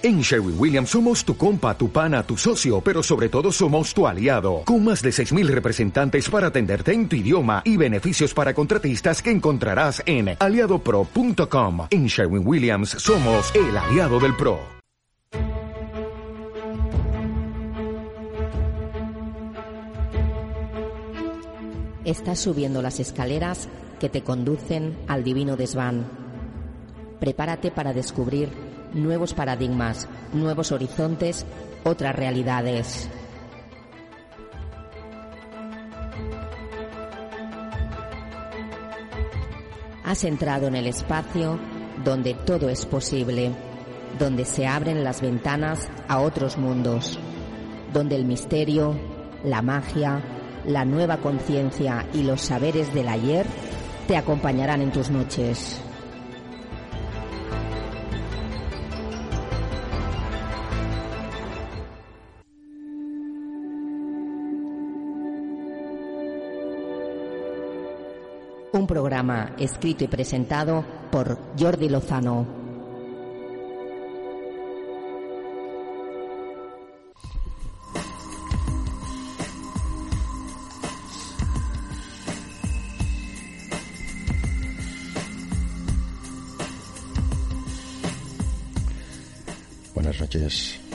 En Sherwin Williams somos tu compa, tu pana, tu socio, pero sobre todo somos tu aliado, con más de 6.000 representantes para atenderte en tu idioma y beneficios para contratistas que encontrarás en aliadopro.com. En Sherwin Williams somos el aliado del PRO. Estás subiendo las escaleras que te conducen al divino desván. Prepárate para descubrir nuevos paradigmas, nuevos horizontes, otras realidades. Has entrado en el espacio donde todo es posible, donde se abren las ventanas a otros mundos, donde el misterio, la magia, la nueva conciencia y los saberes del ayer te acompañarán en tus noches. Un programa escrito y presentado por Jordi Lozano. Buenas noches.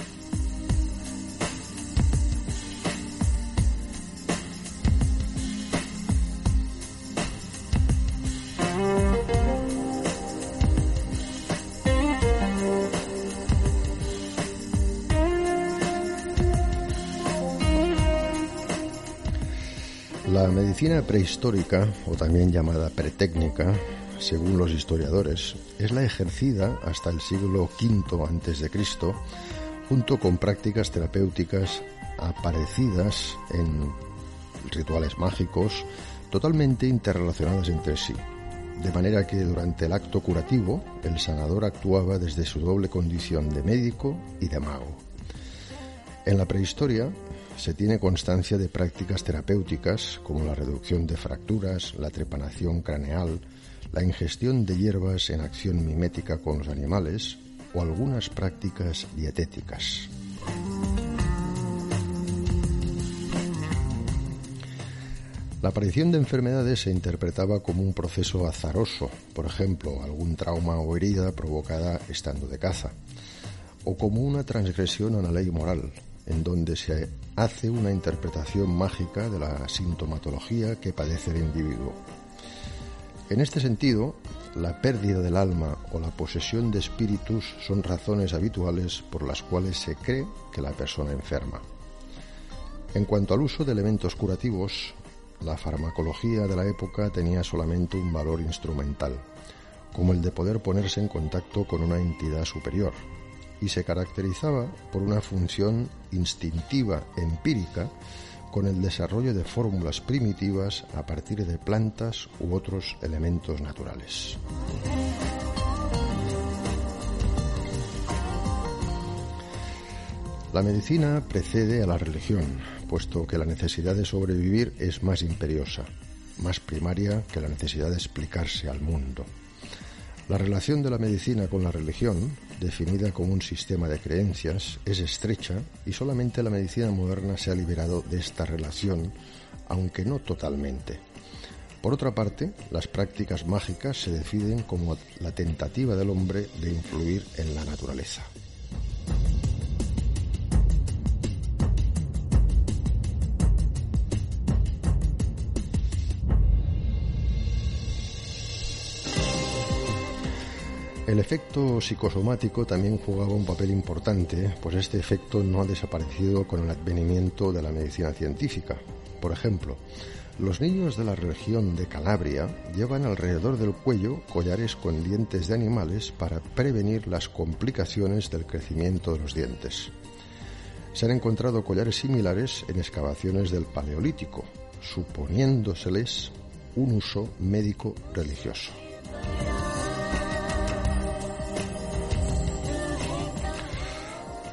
La medicina prehistórica, o también llamada pretécnica, según los historiadores, es la ejercida hasta el siglo V a.C., junto con prácticas terapéuticas aparecidas en rituales mágicos totalmente interrelacionadas entre sí, de manera que durante el acto curativo el sanador actuaba desde su doble condición de médico y de mago. En la prehistoria se tiene constancia de prácticas terapéuticas como la reducción de fracturas, la trepanación craneal, la ingestión de hierbas en acción mimética con los animales o algunas prácticas dietéticas. La aparición de enfermedades se interpretaba como un proceso azaroso, por ejemplo, algún trauma o herida provocada estando de caza, o como una transgresión a la ley moral, en donde se hace una interpretación mágica de la sintomatología que padece el individuo. En este sentido, la pérdida del alma o la posesión de espíritus son razones habituales por las cuales se cree que la persona enferma. En cuanto al uso de elementos curativos, la farmacología de la época tenía solamente un valor instrumental, como el de poder ponerse en contacto con una entidad superior, y se caracterizaba por una función instintiva empírica con el desarrollo de fórmulas primitivas a partir de plantas u otros elementos naturales. La medicina precede a la religión, puesto que la necesidad de sobrevivir es más imperiosa, más primaria que la necesidad de explicarse al mundo. La relación de la medicina con la religión, definida como un sistema de creencias, es estrecha y solamente la medicina moderna se ha liberado de esta relación, aunque no totalmente. Por otra parte, las prácticas mágicas se definen como la tentativa del hombre de influir en la naturaleza. El efecto psicosomático también jugaba un papel importante, pues este efecto no ha desaparecido con el advenimiento de la medicina científica. Por ejemplo, los niños de la región de Calabria llevan alrededor del cuello collares con dientes de animales para prevenir las complicaciones del crecimiento de los dientes. Se han encontrado collares similares en excavaciones del Paleolítico, suponiéndoseles un uso médico religioso.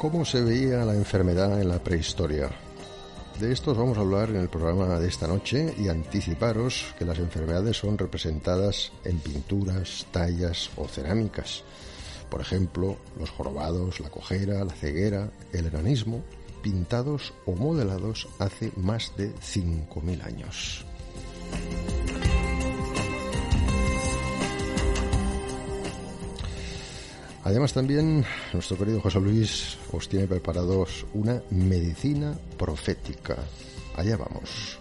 ¿Cómo se veía la enfermedad en la prehistoria? De esto vamos a hablar en el programa de esta noche y anticiparos que las enfermedades son representadas en pinturas, tallas o cerámicas, Por ejemplo, los jorobados, la cojera, la ceguera, el enanismo, pintados o modelados hace más de 5.000 años. Además también nuestro querido José Luis os tiene preparados una medicina profética. Allá vamos.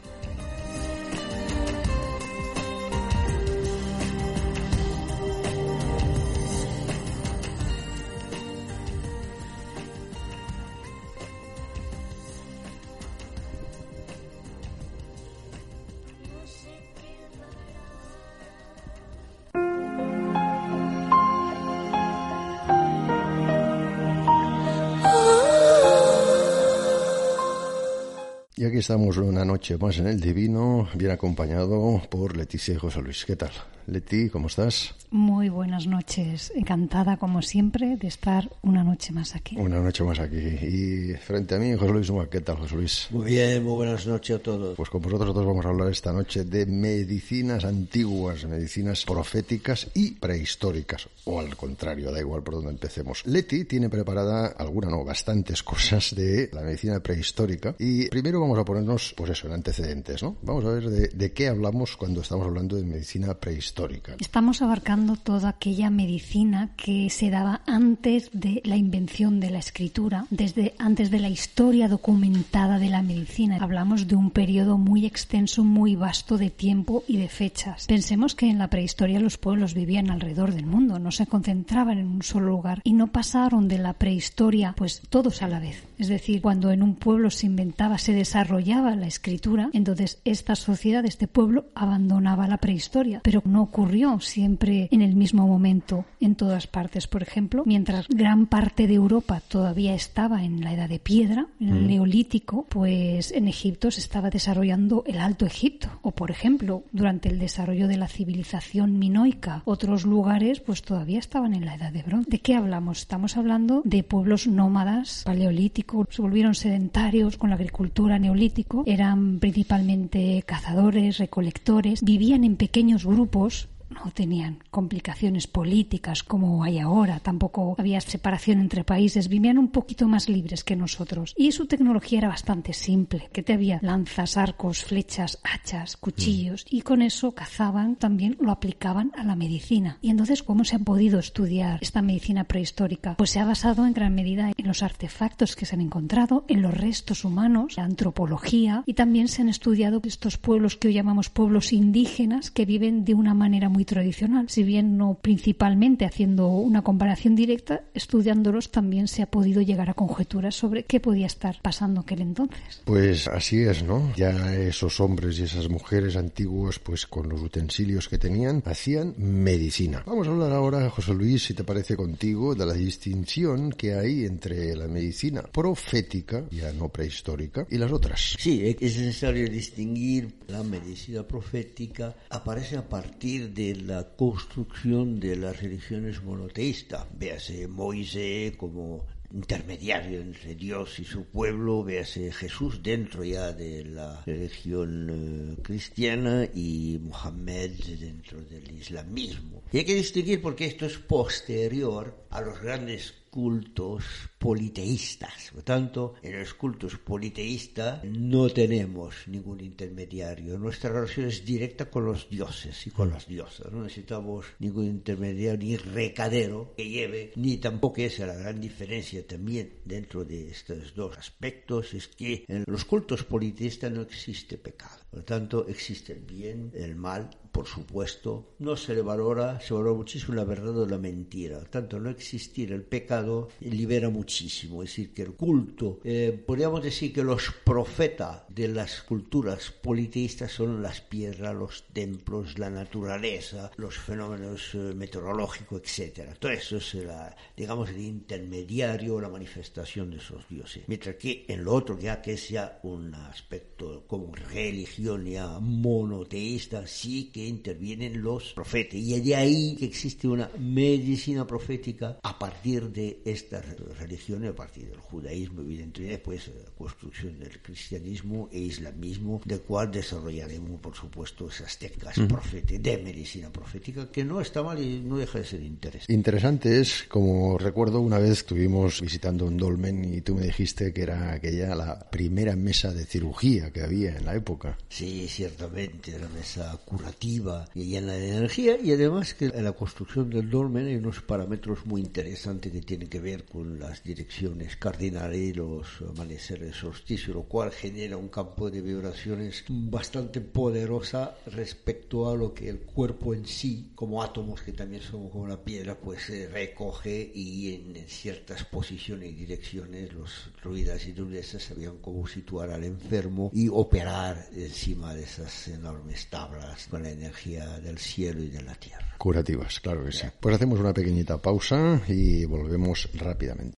Estamos una noche más en el Divino, bien acompañado por Leticia y José Luis. ¿Qué tal? Leti, ¿cómo estás? Muy buenas noches. Encantada, como siempre, de estar una noche más aquí. Una noche más aquí. Y frente a mí, José Luis ¿Qué tal, José Luis? Muy bien, muy buenas noches a todos. Pues con vosotros todos vamos a hablar esta noche de medicinas antiguas, medicinas proféticas y prehistóricas. O al contrario, da igual por donde empecemos. Leti tiene preparada alguna, no, bastantes cosas de la medicina prehistórica. Y primero vamos a ponernos, pues eso, en antecedentes, ¿no? Vamos a ver de, de qué hablamos cuando estamos hablando de medicina prehistórica. Estamos abarcando toda aquella medicina que se daba antes de la invención de la escritura, desde antes de la historia documentada de la medicina. Hablamos de un periodo muy extenso, muy vasto de tiempo y de fechas. Pensemos que en la prehistoria los pueblos vivían alrededor del mundo, no se concentraban en un solo lugar y no pasaron de la prehistoria pues todos a la vez. Es decir, cuando en un pueblo se inventaba, se desarrollaba la escritura, entonces esta sociedad, este pueblo, abandonaba la prehistoria. Pero no ocurrió siempre en el mismo momento en todas partes. Por ejemplo, mientras gran parte de Europa todavía estaba en la edad de piedra, en el mm. neolítico, pues en Egipto se estaba desarrollando el Alto Egipto. O por ejemplo, durante el desarrollo de la civilización minoica, otros lugares pues todavía estaban en la edad de bronce. ¿De qué hablamos? Estamos hablando de pueblos nómadas, paleolíticos, se volvieron sedentarios con la agricultura neolítica eran principalmente cazadores, recolectores, vivían en pequeños grupos no tenían complicaciones políticas como hay ahora, tampoco había separación entre países, vivían un poquito más libres que nosotros. Y su tecnología era bastante simple, que te había lanzas, arcos, flechas, hachas, cuchillos, y con eso cazaban, también lo aplicaban a la medicina. Y entonces, ¿cómo se ha podido estudiar esta medicina prehistórica? Pues se ha basado en gran medida en los artefactos que se han encontrado, en los restos humanos, la antropología, y también se han estudiado estos pueblos que hoy llamamos pueblos indígenas que viven de una manera muy tradicional. Si bien no principalmente haciendo una comparación directa, estudiándolos también se ha podido llegar a conjeturas sobre qué podía estar pasando aquel entonces. Pues así es, ¿no? Ya esos hombres y esas mujeres antiguos, pues con los utensilios que tenían, hacían medicina. Vamos a hablar ahora, José Luis, si te parece contigo, de la distinción que hay entre la medicina profética, ya no prehistórica, y las otras. Sí, es necesario distinguir la medicina profética, aparece a partir de la construcción de las religiones monoteístas. Véase Moisés como intermediario entre Dios y su pueblo, véase Jesús dentro ya de la religión eh, cristiana y Mohammed dentro del islamismo. Y hay que distinguir porque esto es posterior a los grandes cultos politeístas. Por tanto, en los cultos politeístas no tenemos ningún intermediario. Nuestra relación es directa con los dioses y con las diosas. No necesitamos ningún intermediario ni recadero que lleve, ni tampoco esa la gran diferencia también dentro de estos dos aspectos, es que en los cultos politeístas no existe pecado. Por lo tanto, existe el bien, el mal, por supuesto, no se le valora, se valora muchísimo la verdad o la mentira. Tanto no existir el pecado libera muchísimo. Es decir, que el culto, eh, podríamos decir que los profetas de las culturas politeístas son las piedras, los templos, la naturaleza, los fenómenos eh, meteorológicos, etc. Todo eso es, la, digamos, el intermediario, la manifestación de esos dioses. Mientras que en lo otro, ya que es ya un aspecto como religioso, ya monoteísta, sí que intervienen los profetas. Y de ahí que existe una medicina profética a partir de estas religiones, a partir del judaísmo, evidentemente, después la eh, construcción del cristianismo e islamismo, de cual desarrollaremos, por supuesto, esas técnicas de medicina profética, que no está mal y no deja de ser interesante. Interesante es, como recuerdo, una vez estuvimos visitando un dolmen y tú me dijiste que era aquella la primera mesa de cirugía que había en la época. Sí, ciertamente, la mesa curativa y llena de energía y además que en la construcción del dolmen hay unos parámetros muy interesantes que tienen que ver con las direcciones cardinales y los amaneceres solsticio, lo cual genera un campo de vibraciones bastante poderosa respecto a lo que el cuerpo en sí, como átomos que también somos como la piedra, pues eh, recoge y en, ciertas posiciones y direcciones los druidas y druidesas sabían cómo situar al enfermo y operar encima de esas enormes tablas con la energía del cielo y de la tierra. Curativas, claro que sí. Pues hacemos una pequeñita pausa y volvemos rápidamente.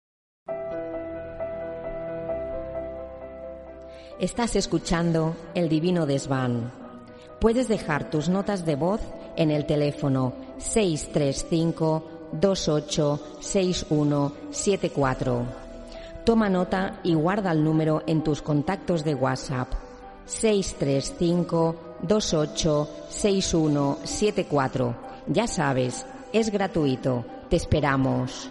Estás escuchando El Divino Desván. Puedes dejar tus notas de voz en el teléfono 635 286174. Toma nota y guarda el número en tus contactos de WhatsApp 635 286174. Ya sabes, es gratuito. Te esperamos.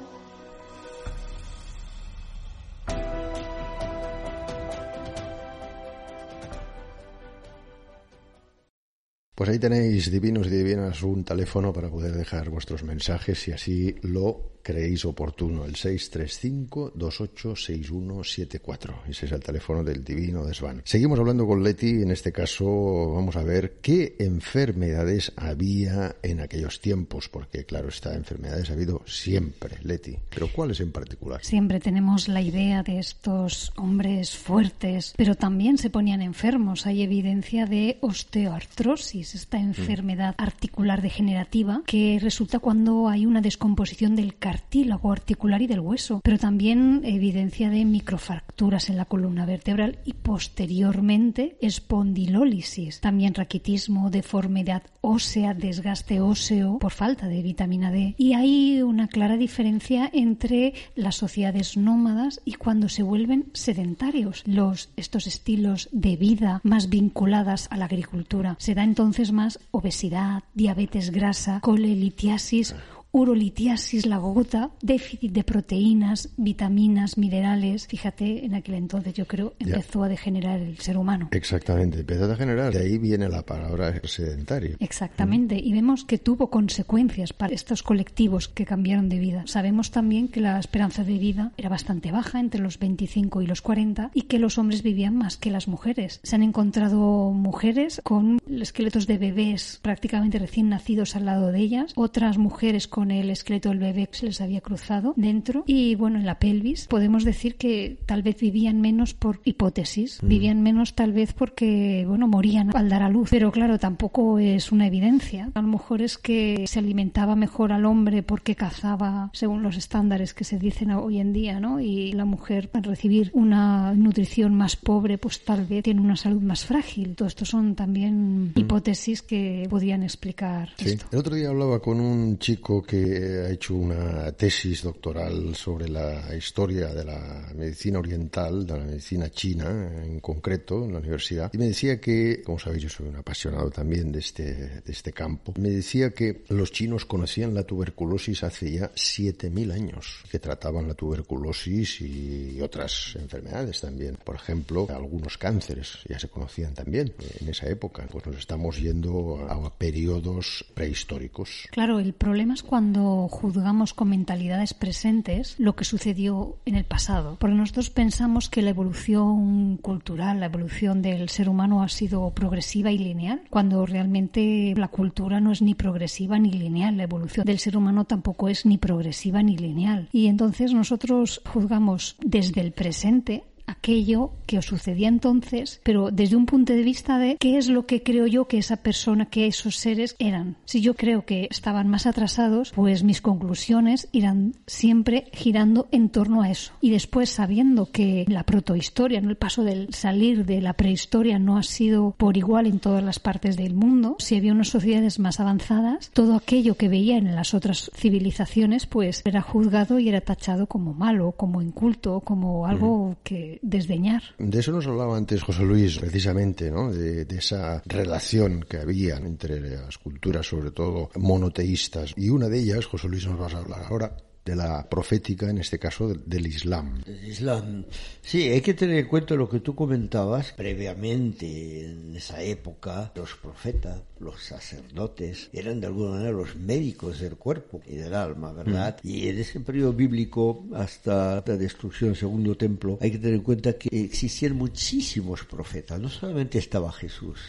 Pues ahí tenéis, divinos y divinas, un teléfono para poder dejar vuestros mensajes y así lo creéis oportuno, el 635-286174. Ese es el teléfono del Divino Desván. Seguimos hablando con Leti, en este caso vamos a ver qué enfermedades había en aquellos tiempos, porque claro, esta enfermedades ha habido siempre, Leti, pero ¿cuáles en particular? Siempre tenemos la idea de estos hombres fuertes, pero también se ponían enfermos. Hay evidencia de osteoartrosis, esta mm. enfermedad articular degenerativa que resulta cuando hay una descomposición del cartílago articular y del hueso, pero también evidencia de microfracturas en la columna vertebral y posteriormente espondilólisis, también raquitismo, deformidad ósea, desgaste óseo por falta de vitamina D. Y hay una clara diferencia entre las sociedades nómadas y cuando se vuelven sedentarios. Los, estos estilos de vida más vinculadas a la agricultura. Se da entonces más obesidad, diabetes grasa, colelitiasis urolitiasis, la gota, déficit de proteínas, vitaminas, minerales. Fíjate, en aquel entonces yo creo empezó a degenerar el ser humano. Exactamente, empezó a degenerar. De ahí viene la palabra sedentario. Exactamente, y vemos que tuvo consecuencias para estos colectivos que cambiaron de vida. Sabemos también que la esperanza de vida era bastante baja, entre los 25 y los 40, y que los hombres vivían más que las mujeres. Se han encontrado mujeres con esqueletos de bebés prácticamente recién nacidos al lado de ellas, otras mujeres con con el esqueleto del bebé que se les había cruzado dentro y bueno, en la pelvis podemos decir que tal vez vivían menos por hipótesis, mm. vivían menos tal vez porque bueno, morían al dar a luz, pero claro, tampoco es una evidencia. A lo mejor es que se alimentaba mejor al hombre porque cazaba según los estándares que se dicen hoy en día, ¿no? Y la mujer al recibir una nutrición más pobre, pues tal vez tiene una salud más frágil. Todo esto son también mm. hipótesis que podían explicar esto. El otro día hablaba con un chico que ha hecho una tesis doctoral sobre la historia de la medicina oriental, de la medicina china en concreto, en la universidad, y me decía que, como sabéis, yo soy un apasionado también de este, de este campo, me decía que los chinos conocían la tuberculosis hace ya 7.000 años, que trataban la tuberculosis y otras enfermedades también. Por ejemplo, algunos cánceres ya se conocían también en esa época. Pues nos estamos yendo a periodos prehistóricos. Claro, el problema es cuando cuando juzgamos con mentalidades presentes lo que sucedió en el pasado. Porque nosotros pensamos que la evolución cultural, la evolución del ser humano ha sido progresiva y lineal, cuando realmente la cultura no es ni progresiva ni lineal. La evolución del ser humano tampoco es ni progresiva ni lineal. Y entonces nosotros juzgamos desde el presente aquello que os sucedía entonces, pero desde un punto de vista de qué es lo que creo yo que esa persona, que esos seres eran. Si yo creo que estaban más atrasados, pues mis conclusiones irán siempre girando en torno a eso. Y después, sabiendo que la protohistoria, ¿no? el paso del salir de la prehistoria no ha sido por igual en todas las partes del mundo, si había unas sociedades más avanzadas, todo aquello que veía en las otras civilizaciones, pues era juzgado y era tachado como malo, como inculto, como algo que desdeñar. De eso nos hablaba antes José Luis, precisamente, ¿no? De, de, esa relación que había entre las culturas, sobre todo monoteístas. Y una de ellas, José Luis, nos vas a hablar ahora, de la profética, en este caso del Islam. El Islam. Sí, hay que tener en cuenta lo que tú comentabas previamente en esa época. Los profetas, los sacerdotes, eran de alguna manera los médicos del cuerpo y del alma, ¿verdad? Mm. Y en ese periodo bíblico, hasta la destrucción del segundo templo, hay que tener en cuenta que existían muchísimos profetas. No solamente estaba Jesús,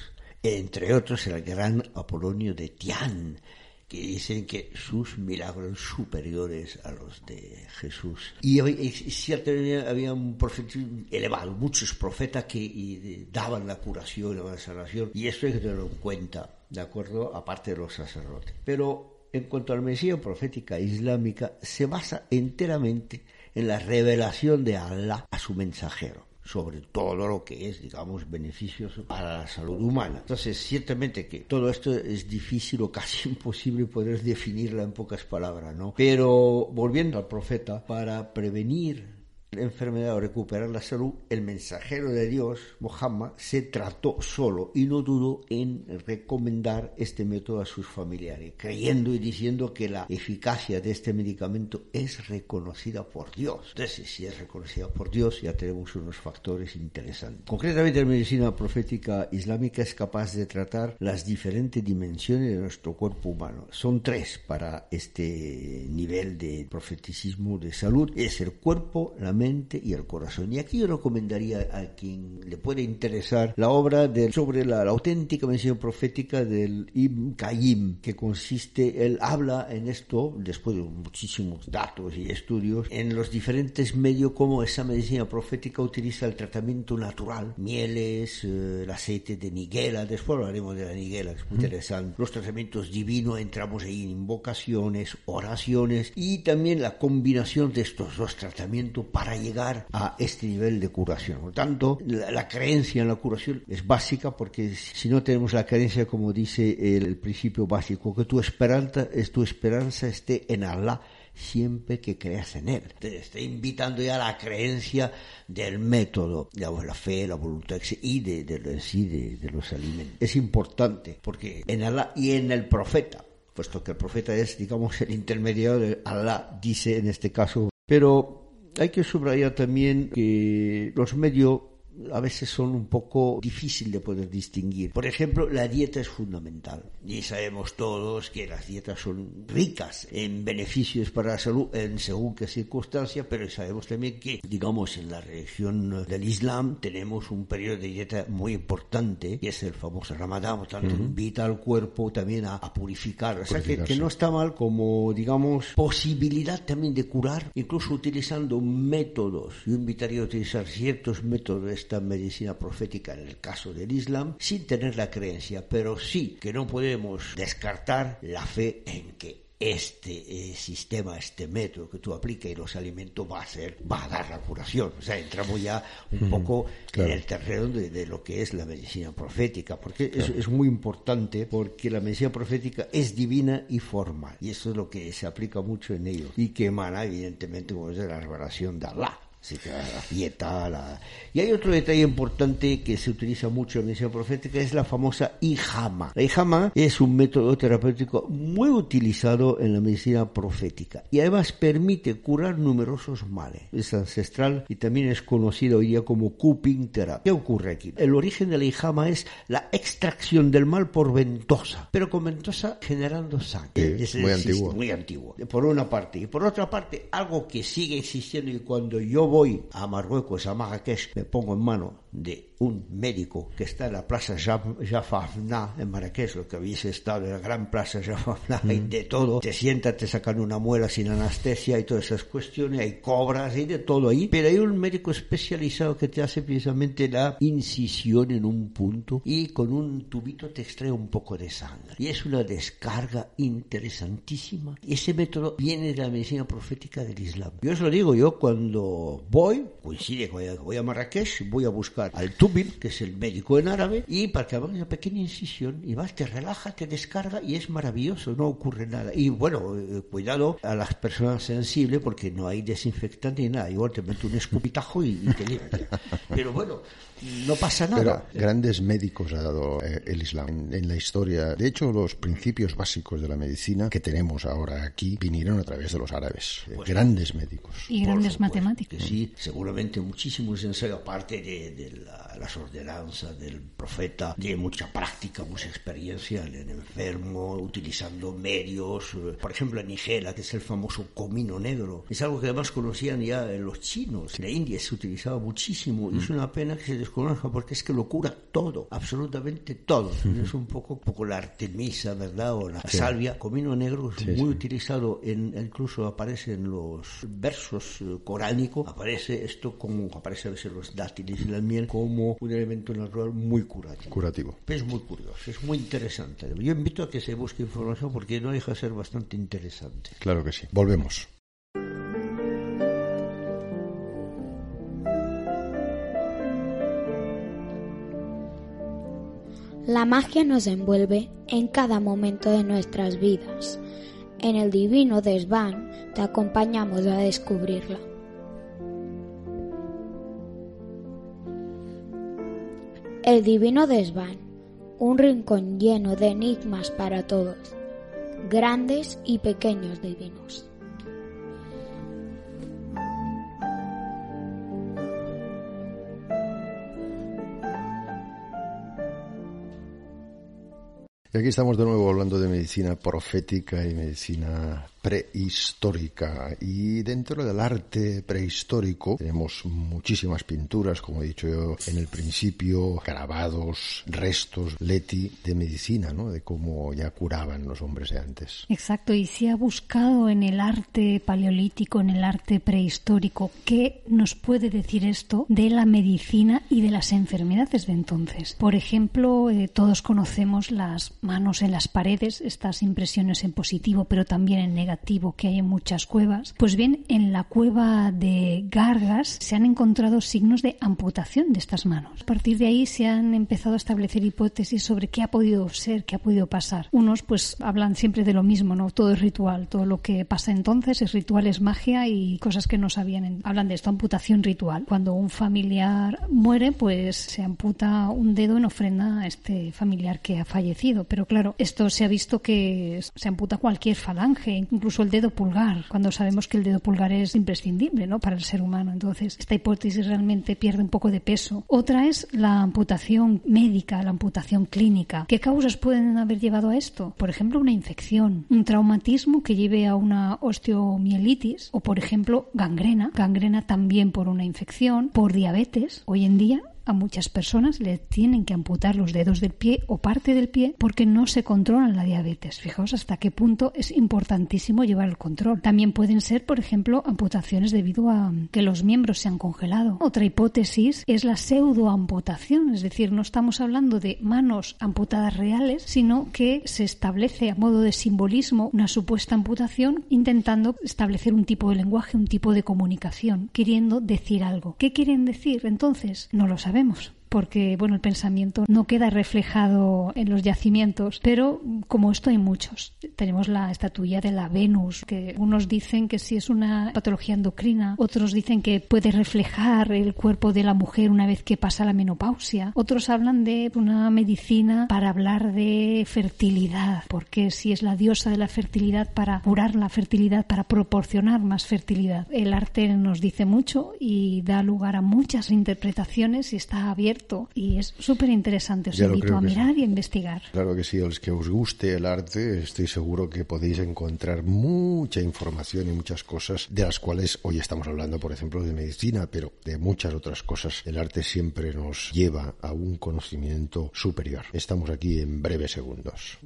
entre otros el gran Apolonio de Tián, que dicen que sus milagros superiores a los de Jesús. Y ciertamente había un profeta elevado, muchos profetas que daban la curación, la sanación, y esto hay que tenerlo en cuenta, ¿de acuerdo? Aparte de los sacerdotes. Pero en cuanto a la medicina profética islámica, se basa enteramente en la revelación de Allah a su mensajero sobre todo lo que es, digamos, beneficioso para la salud humana. Entonces, ciertamente que todo esto es difícil o casi imposible poder definirla en pocas palabras, ¿no? Pero volviendo al profeta, para prevenir enfermedad o recuperar la salud, el mensajero de Dios, Muhammad, se trató solo y no dudó en recomendar este método a sus familiares, creyendo y diciendo que la eficacia de este medicamento es reconocida por Dios. Entonces, si es reconocida por Dios, ya tenemos unos factores interesantes. Concretamente, la medicina profética islámica es capaz de tratar las diferentes dimensiones de nuestro cuerpo humano. Son tres para este nivel de profeticismo de salud. Es el cuerpo, la mente y el corazón. Y aquí yo recomendaría a quien le puede interesar la obra de, sobre la, auténtica mención profética del Ibn Qayyim, que consiste, él habla en esto, después de muchísimos datos y estudios, en los diferentes medios como esa medicina profética utiliza el tratamiento natural, mieles, eh, el aceite de niguela, después hablaremos de la niguela, es muy interesante, los tratamientos divinos, entramos ahí en invocaciones, oraciones y también la combinación de estos dos tratamientos para llegar a este nivel de curación. Por tanto, la, creencia en la curación es básica porque si no tenemos la creencia, como dice el, principio básico, que tu esperanza, es tu esperanza esté en Allah siempre que creas en él. Te está invitando ya a la creencia del método, digamos, la fe, la voluntad y de, de, de, de los alimentos. Es importante porque en Allah y en el profeta, puesto que el profeta es, digamos, el intermediario de Allah, dice en este caso, pero hay que subrayar también que los medios a veces son un poco difícil de poder distinguir. Por ejemplo, la dieta es fundamental. Y sabemos todos que las dietas son ricas en beneficios para la salud en según qué circunstancia, pero sabemos también que, digamos, en la religión del Islam tenemos un periodo de dieta muy importante, y es el famoso Ramadán, por tanto, invita al cuerpo también a, purificar. O sea, que, que, no está mal como, digamos, posibilidad también de curar, incluso utilizando métodos. Yo invitaría a utilizar ciertos métodos esta medicina profética en el caso del Islam sin tener la creencia, pero sí que no podemos descartar la fe en que este eh, sistema, este método que tú aplicas y los alimentos va a ser, va a dar la curación. O sea, entramos ya un poco en el terreno de, lo que es la medicina profética, porque eso es muy importante, porque la medicina profética es divina y formal, y eso es lo que se aplica mucho en ello, y que emana evidentemente como es de la revelación de Allah. Así que la. Y hay otro detalle importante que se utiliza mucho en la medicina profética, es la famosa hijama. La hijama es un método terapéutico muy utilizado en la medicina profética y además permite curar numerosos males. Es ancestral y también es conocido hoy día como cupping therapy. ¿Qué ocurre aquí? El origen de la hijama es la extracción del mal por ventosa, pero con ventosa generando sangre. es muy antiguo. Muy antiguo. Por una parte. Y por otra parte, algo que sigue existiendo y cuando yo voy a Marruecos, a Marrakech, me pongo en mano de un médico que está en la Plaza Jafafna en Marrakech, lo que habéis estado en la gran Plaza Jafafna, hay de todo, te sientas, te sacan una muela sin anestesia y todas esas cuestiones, hay cobras y de todo ahí, pero hay un médico especializado que te hace precisamente la incisión en un punto y con un tubito te extrae un poco de sangre. Y es una descarga interesantísima. Ese método viene de la medicina profética del Islam. Yo os lo digo, yo cuando voy, coincide que voy a, Marrakech, voy a buscar al Que es el médico en árabe, y para que haga una pequeña incisión, y vas, te relaja, te descarga, y es maravilloso, no ocurre nada. Y bueno, eh, cuidado a las personas sensibles, porque no hay desinfectante ni nada. Igual te meto un escupitajo y, y te limpia. Pero bueno, no pasa nada. Pero grandes médicos ha dado eh, el Islam en, la historia. De hecho, los principios básicos de la medicina que tenemos ahora aquí vinieron a través de los árabes. Eh, pues grandes médicos. Y grandes matemáticos. sí, seguramente muchísimos ensayos, aparte de, las ordenanzas del profeta, de mucha práctica, mucha experiencia en el enfermo, utilizando medios. Por ejemplo, en Nigela, que es el famoso comino negro. Es algo que además conocían ya los chinos. En la India se utilizaba muchísimo. Y es mm. una pena que se porque es que lo cura todo, absolutamente todo. Es un poco, poco la artemisa, ¿verdad? O la salvia. Comino negro es muy utilizado, en, incluso aparece en los versos eh, coránicos, aparece esto como, aparece a veces los dátiles y la miel como un elemento natural muy curativo. Curativo. Es muy curioso, es muy interesante. Yo invito a que se busque información porque no deja de ser bastante interesante. Claro que sí. Volvemos. La magia nos envuelve en cada momento de nuestras vidas. En el divino desván te acompañamos a descubrirla. El divino desván, un rincón lleno de enigmas para todos, grandes y pequeños divinos. Y aquí estamos de nuevo hablando de medicina profética y medicina prehistórica y dentro del arte prehistórico tenemos muchísimas pinturas, como he dicho yo en el principio, grabados, restos, leti de medicina, ¿no? De cómo ya curaban los hombres de antes. Exacto, y se ha buscado en el arte paleolítico, en el arte prehistórico, ¿qué nos puede decir esto de la medicina y de las enfermedades de entonces? Por ejemplo, eh, todos conocemos las manos en las paredes, estas impresiones en positivo, pero también en negativo que hay en muchas cuevas. Pues bien, en la cueva de Gargas se han encontrado signos de amputación de estas manos. A partir de ahí se han empezado a establecer hipótesis sobre qué ha podido ser, qué ha podido pasar. Unos pues hablan siempre de lo mismo, ¿no? Todo es ritual, todo lo que pasa entonces es ritual, es magia y cosas que no sabían. Hablan de esto, amputación ritual. Cuando un familiar muere, pues se amputa un dedo en ofrenda a este familiar que ha fallecido. Pero claro, esto se ha visto que se amputa cualquier falange, incluso el dedo pulgar, cuando sabemos que el dedo pulgar es imprescindible ¿no? para el ser humano. Entonces, esta hipótesis realmente pierde un poco de peso. Otra es la amputación médica, la amputación clínica. ¿Qué causas pueden haber llevado a esto? Por ejemplo, una infección, un traumatismo que lleve a una osteomielitis o, por ejemplo, gangrena. Gangrena también por una infección, por diabetes. Hoy en día a muchas personas le tienen que amputar los dedos del pie o parte del pie porque no se controlan la diabetes. Fijaos hasta qué punto es importantísimo llevar el control. También pueden ser, por ejemplo, amputaciones debido a que los miembros se han congelado. Otra hipótesis es la pseudoamputación, es decir, no estamos hablando de manos amputadas reales, sino que se establece a modo de simbolismo una supuesta amputación intentando establecer un tipo de lenguaje, un tipo de comunicación, queriendo decir algo. ¿Qué quieren decir entonces? No lo sabemos sabemos porque bueno, el pensamiento no queda reflejado en los yacimientos, pero como esto hay muchos. Tenemos la estatuilla de la Venus, que unos dicen que si es una patología endocrina, otros dicen que puede reflejar el cuerpo de la mujer una vez que pasa la menopausia, otros hablan de una medicina para hablar de fertilidad, porque si es la diosa de la fertilidad para curar la fertilidad, para proporcionar más fertilidad. El arte nos dice mucho y da lugar a muchas interpretaciones y está abierto Y es súper interesante. Os invito a mirar y a investigar. Claro que sí, a los que os guste el arte, estoy seguro que podéis encontrar mucha información y muchas cosas de las cuales hoy estamos hablando, por ejemplo, de medicina, pero de muchas otras cosas. El arte siempre nos lleva a un conocimiento superior. Estamos aquí en breves segundos.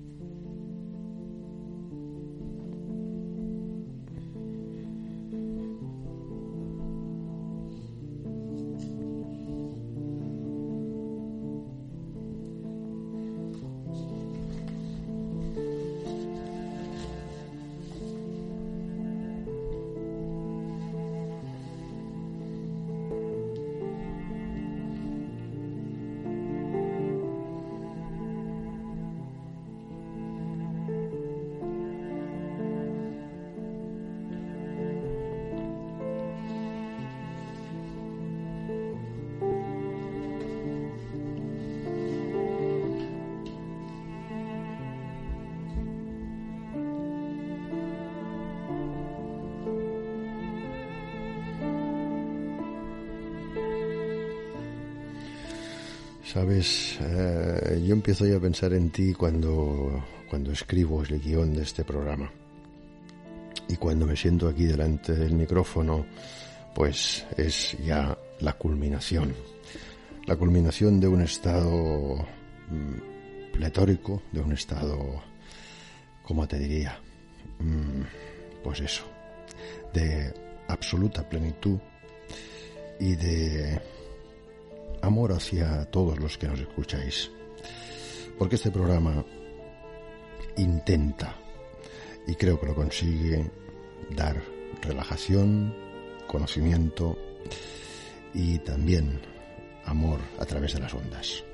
Sabes, eh, yo empiezo ya a pensar en ti cuando, cuando escribo el guion de este programa. Y cuando me siento aquí delante del micrófono, pues es ya la culminación. La culminación de un estado mm, pletórico, de un estado, ¿cómo te diría? Mm, pues eso, de absoluta plenitud y de amor hacia todos los que nos escucháis. Porque este programa intenta, y creo que lo consigue, dar relajación, conocimiento y también amor a través de las ondas.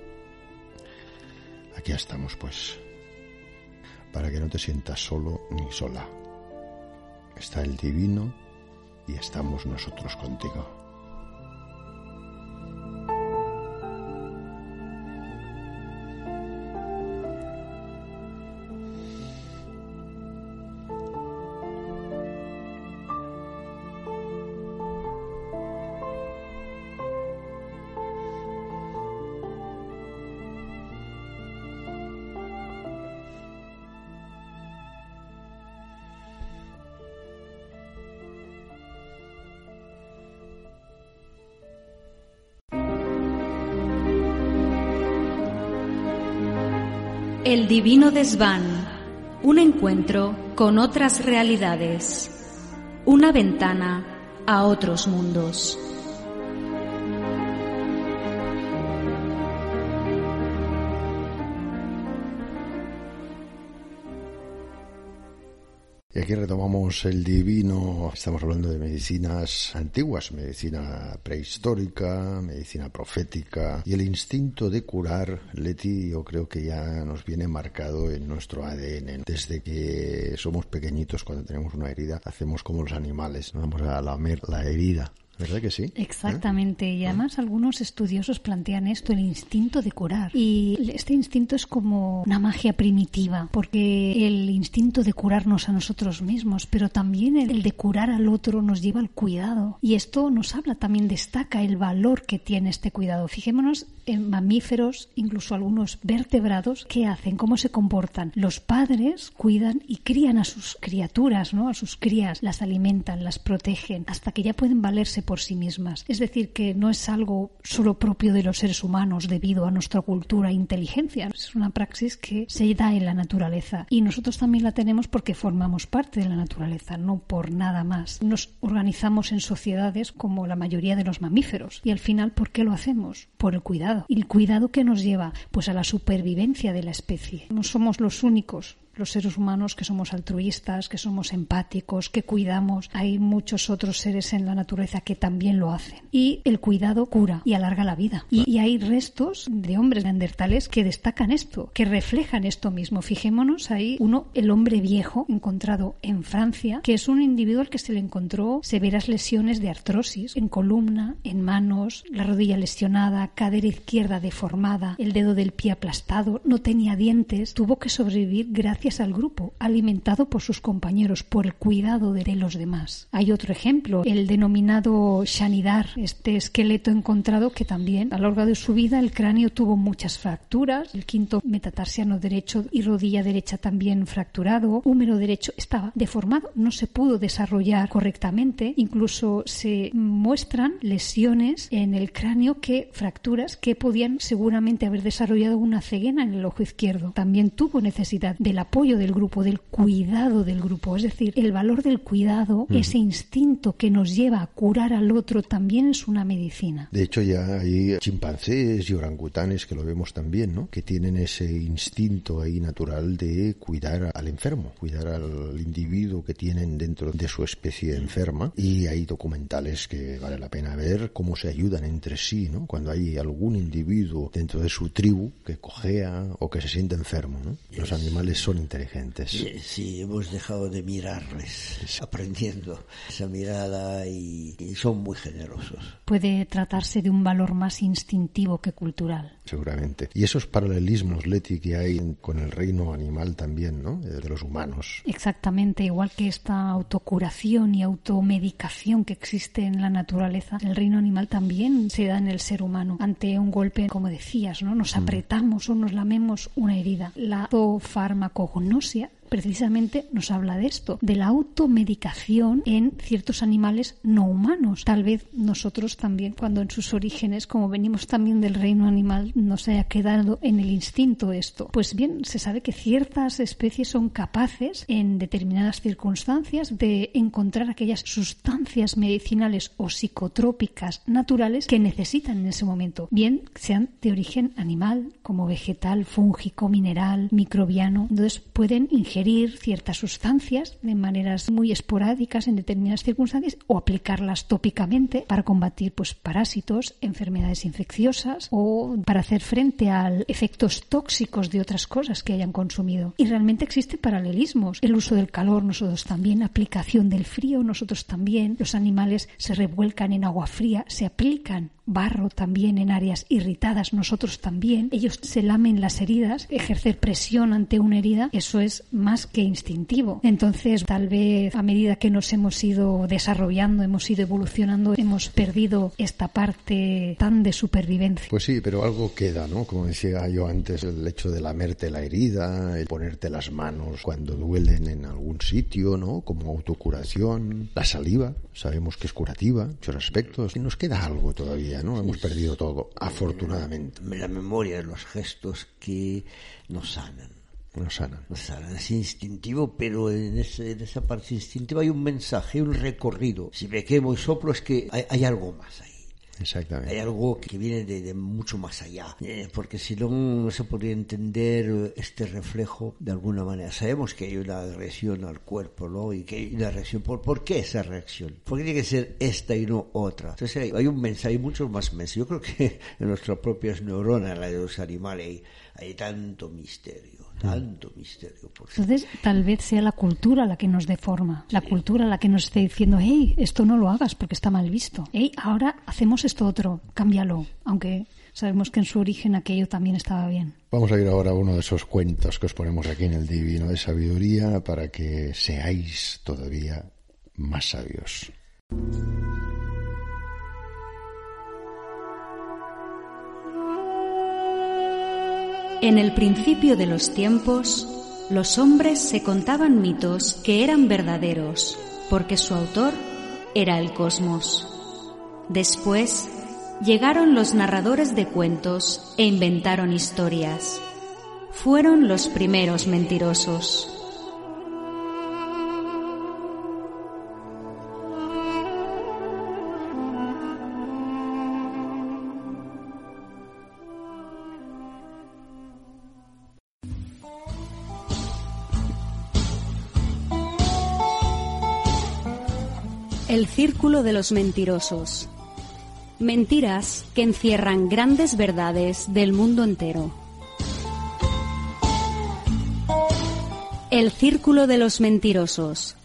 Aquí estamos, pues, para que no te sientas solo ni sola. Está el divino y estamos nosotros contigo. Divino Desván, un encuentro con otras realidades, una ventana a otros mundos. Aquí retomamos el divino, estamos hablando de medicinas antiguas, medicina prehistórica, medicina profética. Y el instinto de curar, Leti, yo creo que ya nos viene marcado en nuestro ADN. Desde que somos pequeñitos, cuando tenemos una herida, hacemos como los animales, vamos a lamer la herida ¿Verdad que sí? Exactamente. Y además algunos estudiosos plantean esto, el instinto de curar. Y este instinto es como una magia primitiva, porque el instinto de curarnos a nosotros mismos, pero también el de curar al otro nos lleva al cuidado. Y esto nos habla también, destaca el valor que tiene este cuidado. Fijémonos en mamíferos, incluso algunos vertebrados, ¿qué hacen? ¿Cómo se comportan? Los padres cuidan y crían a sus criaturas, ¿no? A sus crías, las alimentan, las protegen, hasta que ya pueden valerse por sí mismas. Es decir, que no es algo solo propio de los seres humanos debido a nuestra cultura e inteligencia. Es una praxis que se da en la naturaleza y nosotros también la tenemos porque formamos parte de la naturaleza, no por nada más. Nos organizamos en sociedades como la mayoría de los mamíferos y al final, ¿por qué lo hacemos? Por el cuidado. ¿Y el cuidado que nos lleva? Pues a la supervivencia de la especie. No somos los únicos los seres humanos que somos altruistas, que somos empáticos, que cuidamos. Hay muchos otros seres en la naturaleza que también lo hacen. Y el cuidado cura y alarga la vida. Y, hay restos de hombres neandertales que destacan esto, que reflejan esto mismo. Fijémonos ahí, uno, el hombre viejo encontrado en Francia, que es un individuo al que se le encontró severas lesiones de artrosis en columna, en manos, la rodilla lesionada, cadera izquierda deformada, el dedo del pie aplastado, no tenía dientes, tuvo que sobrevivir gracias gracias al grupo, alimentado por sus compañeros, por el cuidado de los demás. Hay otro ejemplo, el denominado Shanidar, este esqueleto encontrado que también a lo largo de su vida el cráneo tuvo muchas fracturas, el quinto metatarsiano derecho y rodilla derecha también fracturado, húmero derecho estaba deformado, no se pudo desarrollar correctamente, incluso se muestran lesiones en el cráneo que fracturas que podían seguramente haber desarrollado una ceguena en el ojo izquierdo. También tuvo necesidad del apoyo del grupo, del cuidado del grupo, es decir, el valor del cuidado, ese instinto que nos lleva a curar al otro también es una medicina. De hecho ya hay chimpancés y orangutanes que lo vemos también, ¿no? Que tienen ese instinto ahí natural de cuidar al enfermo, cuidar al individuo que tienen dentro de su especie enferma y hay documentales que vale la pena ver cómo se ayudan entre sí, ¿no? Cuando hay algún individuo dentro de su tribu que cojea o que se siente enfermo, ¿no? Los animales son inteligentes. Sí, hemos dejado de mirarles, aprendiendo esa mirada y, y son muy generosos. Puede tratarse de un valor más instintivo que cultural. Seguramente. Y esos paralelismos, Leti, que hay con el reino animal también, ¿no? De los humanos. Exactamente, igual que esta autocuración y automedicación que existe en la naturaleza, el reino animal también se da en el ser humano. Ante un golpe, como decías, ¿no? Nos apretamos o nos lamemos una herida. La zoofarmacognosia precisamente nos habla de esto, de la automedicación en ciertos animales no humanos. Tal vez nosotros también, cuando en sus orígenes, como venimos también del reino animal, nos haya quedado en el instinto esto. Pues bien, se sabe que ciertas especies son capaces, en determinadas circunstancias, de encontrar aquellas sustancias medicinales o psicotrópicas naturales que necesitan en ese momento, bien sean de origen animal, como vegetal, fúngico, mineral, microbiano. Entonces pueden ingerir ciertas sustancias de maneras muy esporádicas en determinadas circunstancias o aplicarlas tópicamente para combatir pues parásitos, enfermedades infecciosas o para hacer frente a efectos tóxicos de otras cosas que hayan consumido. Y realmente existen paralelismos. El uso del calor nosotros también, aplicación del frío nosotros también. Los animales se revuelcan en agua fría, se aplican barro también en áreas irritadas, nosotros también. Ellos se lamen las heridas, ejercer presión ante una herida, eso es más que instintivo. Entonces, tal vez a medida que nos hemos ido desarrollando, hemos ido evolucionando, hemos perdido esta parte tan de supervivencia. Pues sí, pero algo queda, ¿no? Como decía yo antes, el hecho de lamerte la herida, el ponerte las manos cuando duelen en algún sitio, ¿no? Como autocuración, la saliva, sabemos que es curativa, muchos aspectos, y nos queda algo todavía, ¿no? Hemos perdido todo, afortunadamente. La memoria de los gestos que nos sanan. Nos sanan. Nos sanan. Es instintivo, pero en, ese, en esa parte instintiva hay un mensaje, un recorrido. Si me quemo y soplo es que hay, hay algo más ahí. Exactamente. Hay algo que viene de, mucho más allá, eh, porque si no, no se podría entender este reflejo de alguna manera. Sabemos que hay una agresión al cuerpo, ¿no? Y que hay una reacción. ¿Por, ¿por qué esa reacción? ¿Por qué tiene que ser esta y no otra? Entonces hay, un mensaje, hay muchos más mensajes. Yo creo que en nuestras propias neuronas, la de los animales, hay tanto misterio tanto misterio. Por Entonces, tal vez sea la cultura la que nos deforma, la cultura la que nos esté diciendo, hey, esto no lo hagas porque está mal visto. Hey, ahora hacemos esto otro, cámbialo, aunque sabemos que en su origen aquello también estaba bien. Vamos a ir ahora a uno de esos cuentos que os ponemos aquí en el Divino de Sabiduría para que seáis todavía más sabios. En el principio de los tiempos, los hombres se contaban mitos que eran verdaderos, porque su autor era el cosmos. Después llegaron los narradores de cuentos e inventaron historias. Fueron los primeros mentirosos. El círculo de los mentirosos. Mentiras que encierran grandes verdades del mundo entero. El círculo de los mentirosos.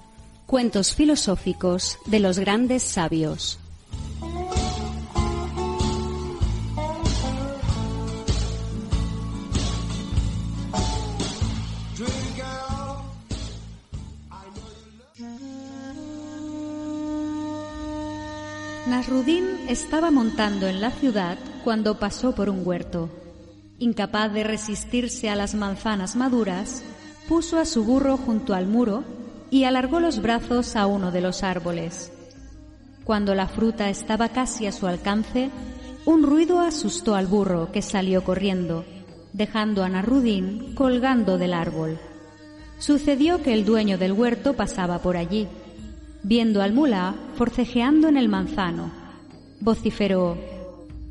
Cuentos filosóficos de los grandes sabios. Nasrudín estaba montando en la ciudad cuando pasó por un huerto. Incapaz de resistirse a las manzanas maduras, puso a su burro junto al muro y alargó los brazos a uno de los árboles. Cuando la fruta estaba casi a su alcance, un ruido asustó al burro que salió corriendo, dejando a Nasrudín colgando del árbol. Sucedió que el dueño del huerto pasaba por allí viendo al mulá forcejeando en el manzano. Vociferó,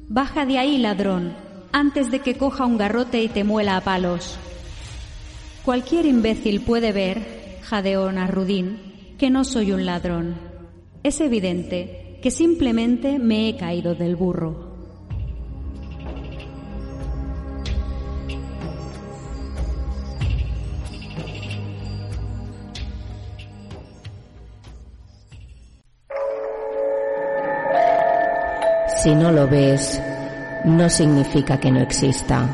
Baja de ahí, ladrón, antes de que coja un garrote y te muela a palos. Cualquier imbécil puede ver, jadeó Narrudín, que no soy un ladrón. Es evidente que simplemente me he caído del burro. Si no lo ves, no significa que no exista.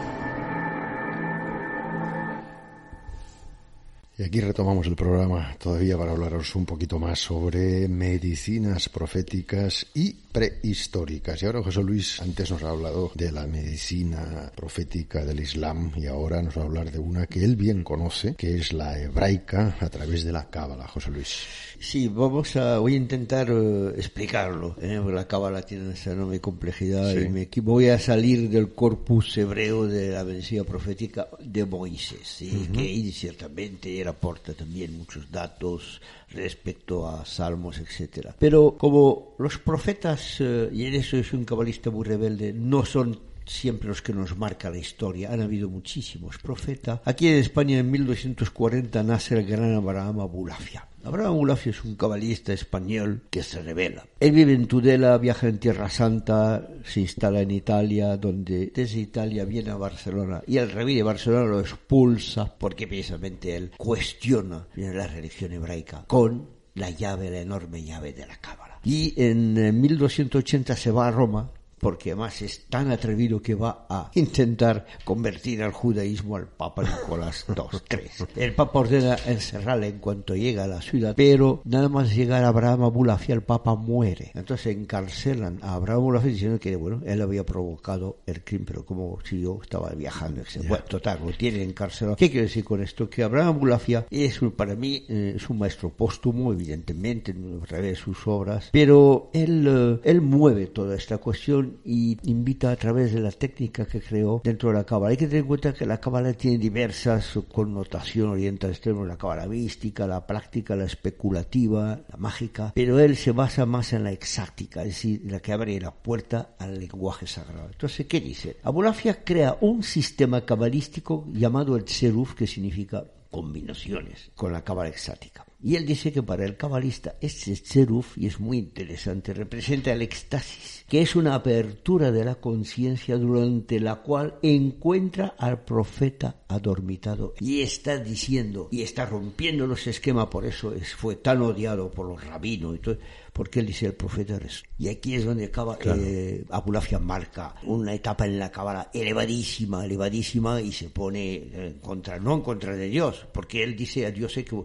Y aquí retomamos el programa todavía para hablaros un poquito más sobre medicinas proféticas y prehistóricas. Y ahora José Luis antes nos ha hablado de la medicina profética del Islam y ahora nos va a hablar de una que él bien conoce, que es la hebraica a través de la Cábala. José Luis. Sí, vamos a, voy a intentar uh, explicarlo, ¿eh? la cábala tiene esa enorme complejidad y me, voy a salir del corpus hebreo de la medicina profética de Moisés, ¿sí? que ciertamente él aporta también muchos datos respecto a salmos, etcétera. Pero como los profetas, uh, y en eso es un cabalista muy rebelde, no son siempre los que nos marca la historia. Han habido muchísimos profetas. Aquí en España en 1240 nace el gran Abraham Abulafia. Abraham Ulafia es un cabalista español que se revela. Él vive en Tudela, viaja en Tierra Santa, se instala en Italia, donde desde Italia viene a Barcelona y el rey de Barcelona lo expulsa porque precisamente él cuestiona la religión hebraica con la llave, la enorme llave de la Cábala. Y en 1280 se va a Roma porque además es tan atrevido que va a intentar convertir al judaísmo al Papa Nicolás II. III. El Papa ordena encerrarle en cuanto llega a la ciudad, pero nada más llegar a Abraham Abulafia, el Papa muere. Entonces encarcelan a Abraham Abulafia diciendo que, bueno, él había provocado el crimen, pero como si yo estaba viajando, etc. Bueno, total, lo tiene encarcelado. ¿Qué quiero decir con esto? Que Abraham Abulafia es, para mí, eh, es un maestro póstumo, evidentemente, a través de sus obras, pero él, eh, él mueve toda esta cuestión y invita a través de la técnica que creó dentro de la cábala. Hay que tener en cuenta que la cábala tiene diversas connotaciones orientales, extremos, la cábala mística, la práctica, la especulativa, la mágica, pero él se basa más en la exáctica, es decir, la que abre la puerta al lenguaje sagrado. Entonces, ¿qué dice? Abulafia crea un sistema cabalístico llamado el Tseruf, que significa combinaciones con la cábala exática. Y él dice que para el cabalista este tzeruf, y es muy interesante, representa el éxtasis, que es una apertura de la conciencia durante la cual encuentra al profeta adormitado. Y está diciendo y está rompiendo los esquemas, por eso es, fue tan odiado por los rabinos y todo, porque él dice el profeta eres. Y aquí es donde acaba eh, Abulafia marca una etapa en la cábala elevadísima, elevadísima y se pone en contra, no en contra de Dios, porque él dice a Dios que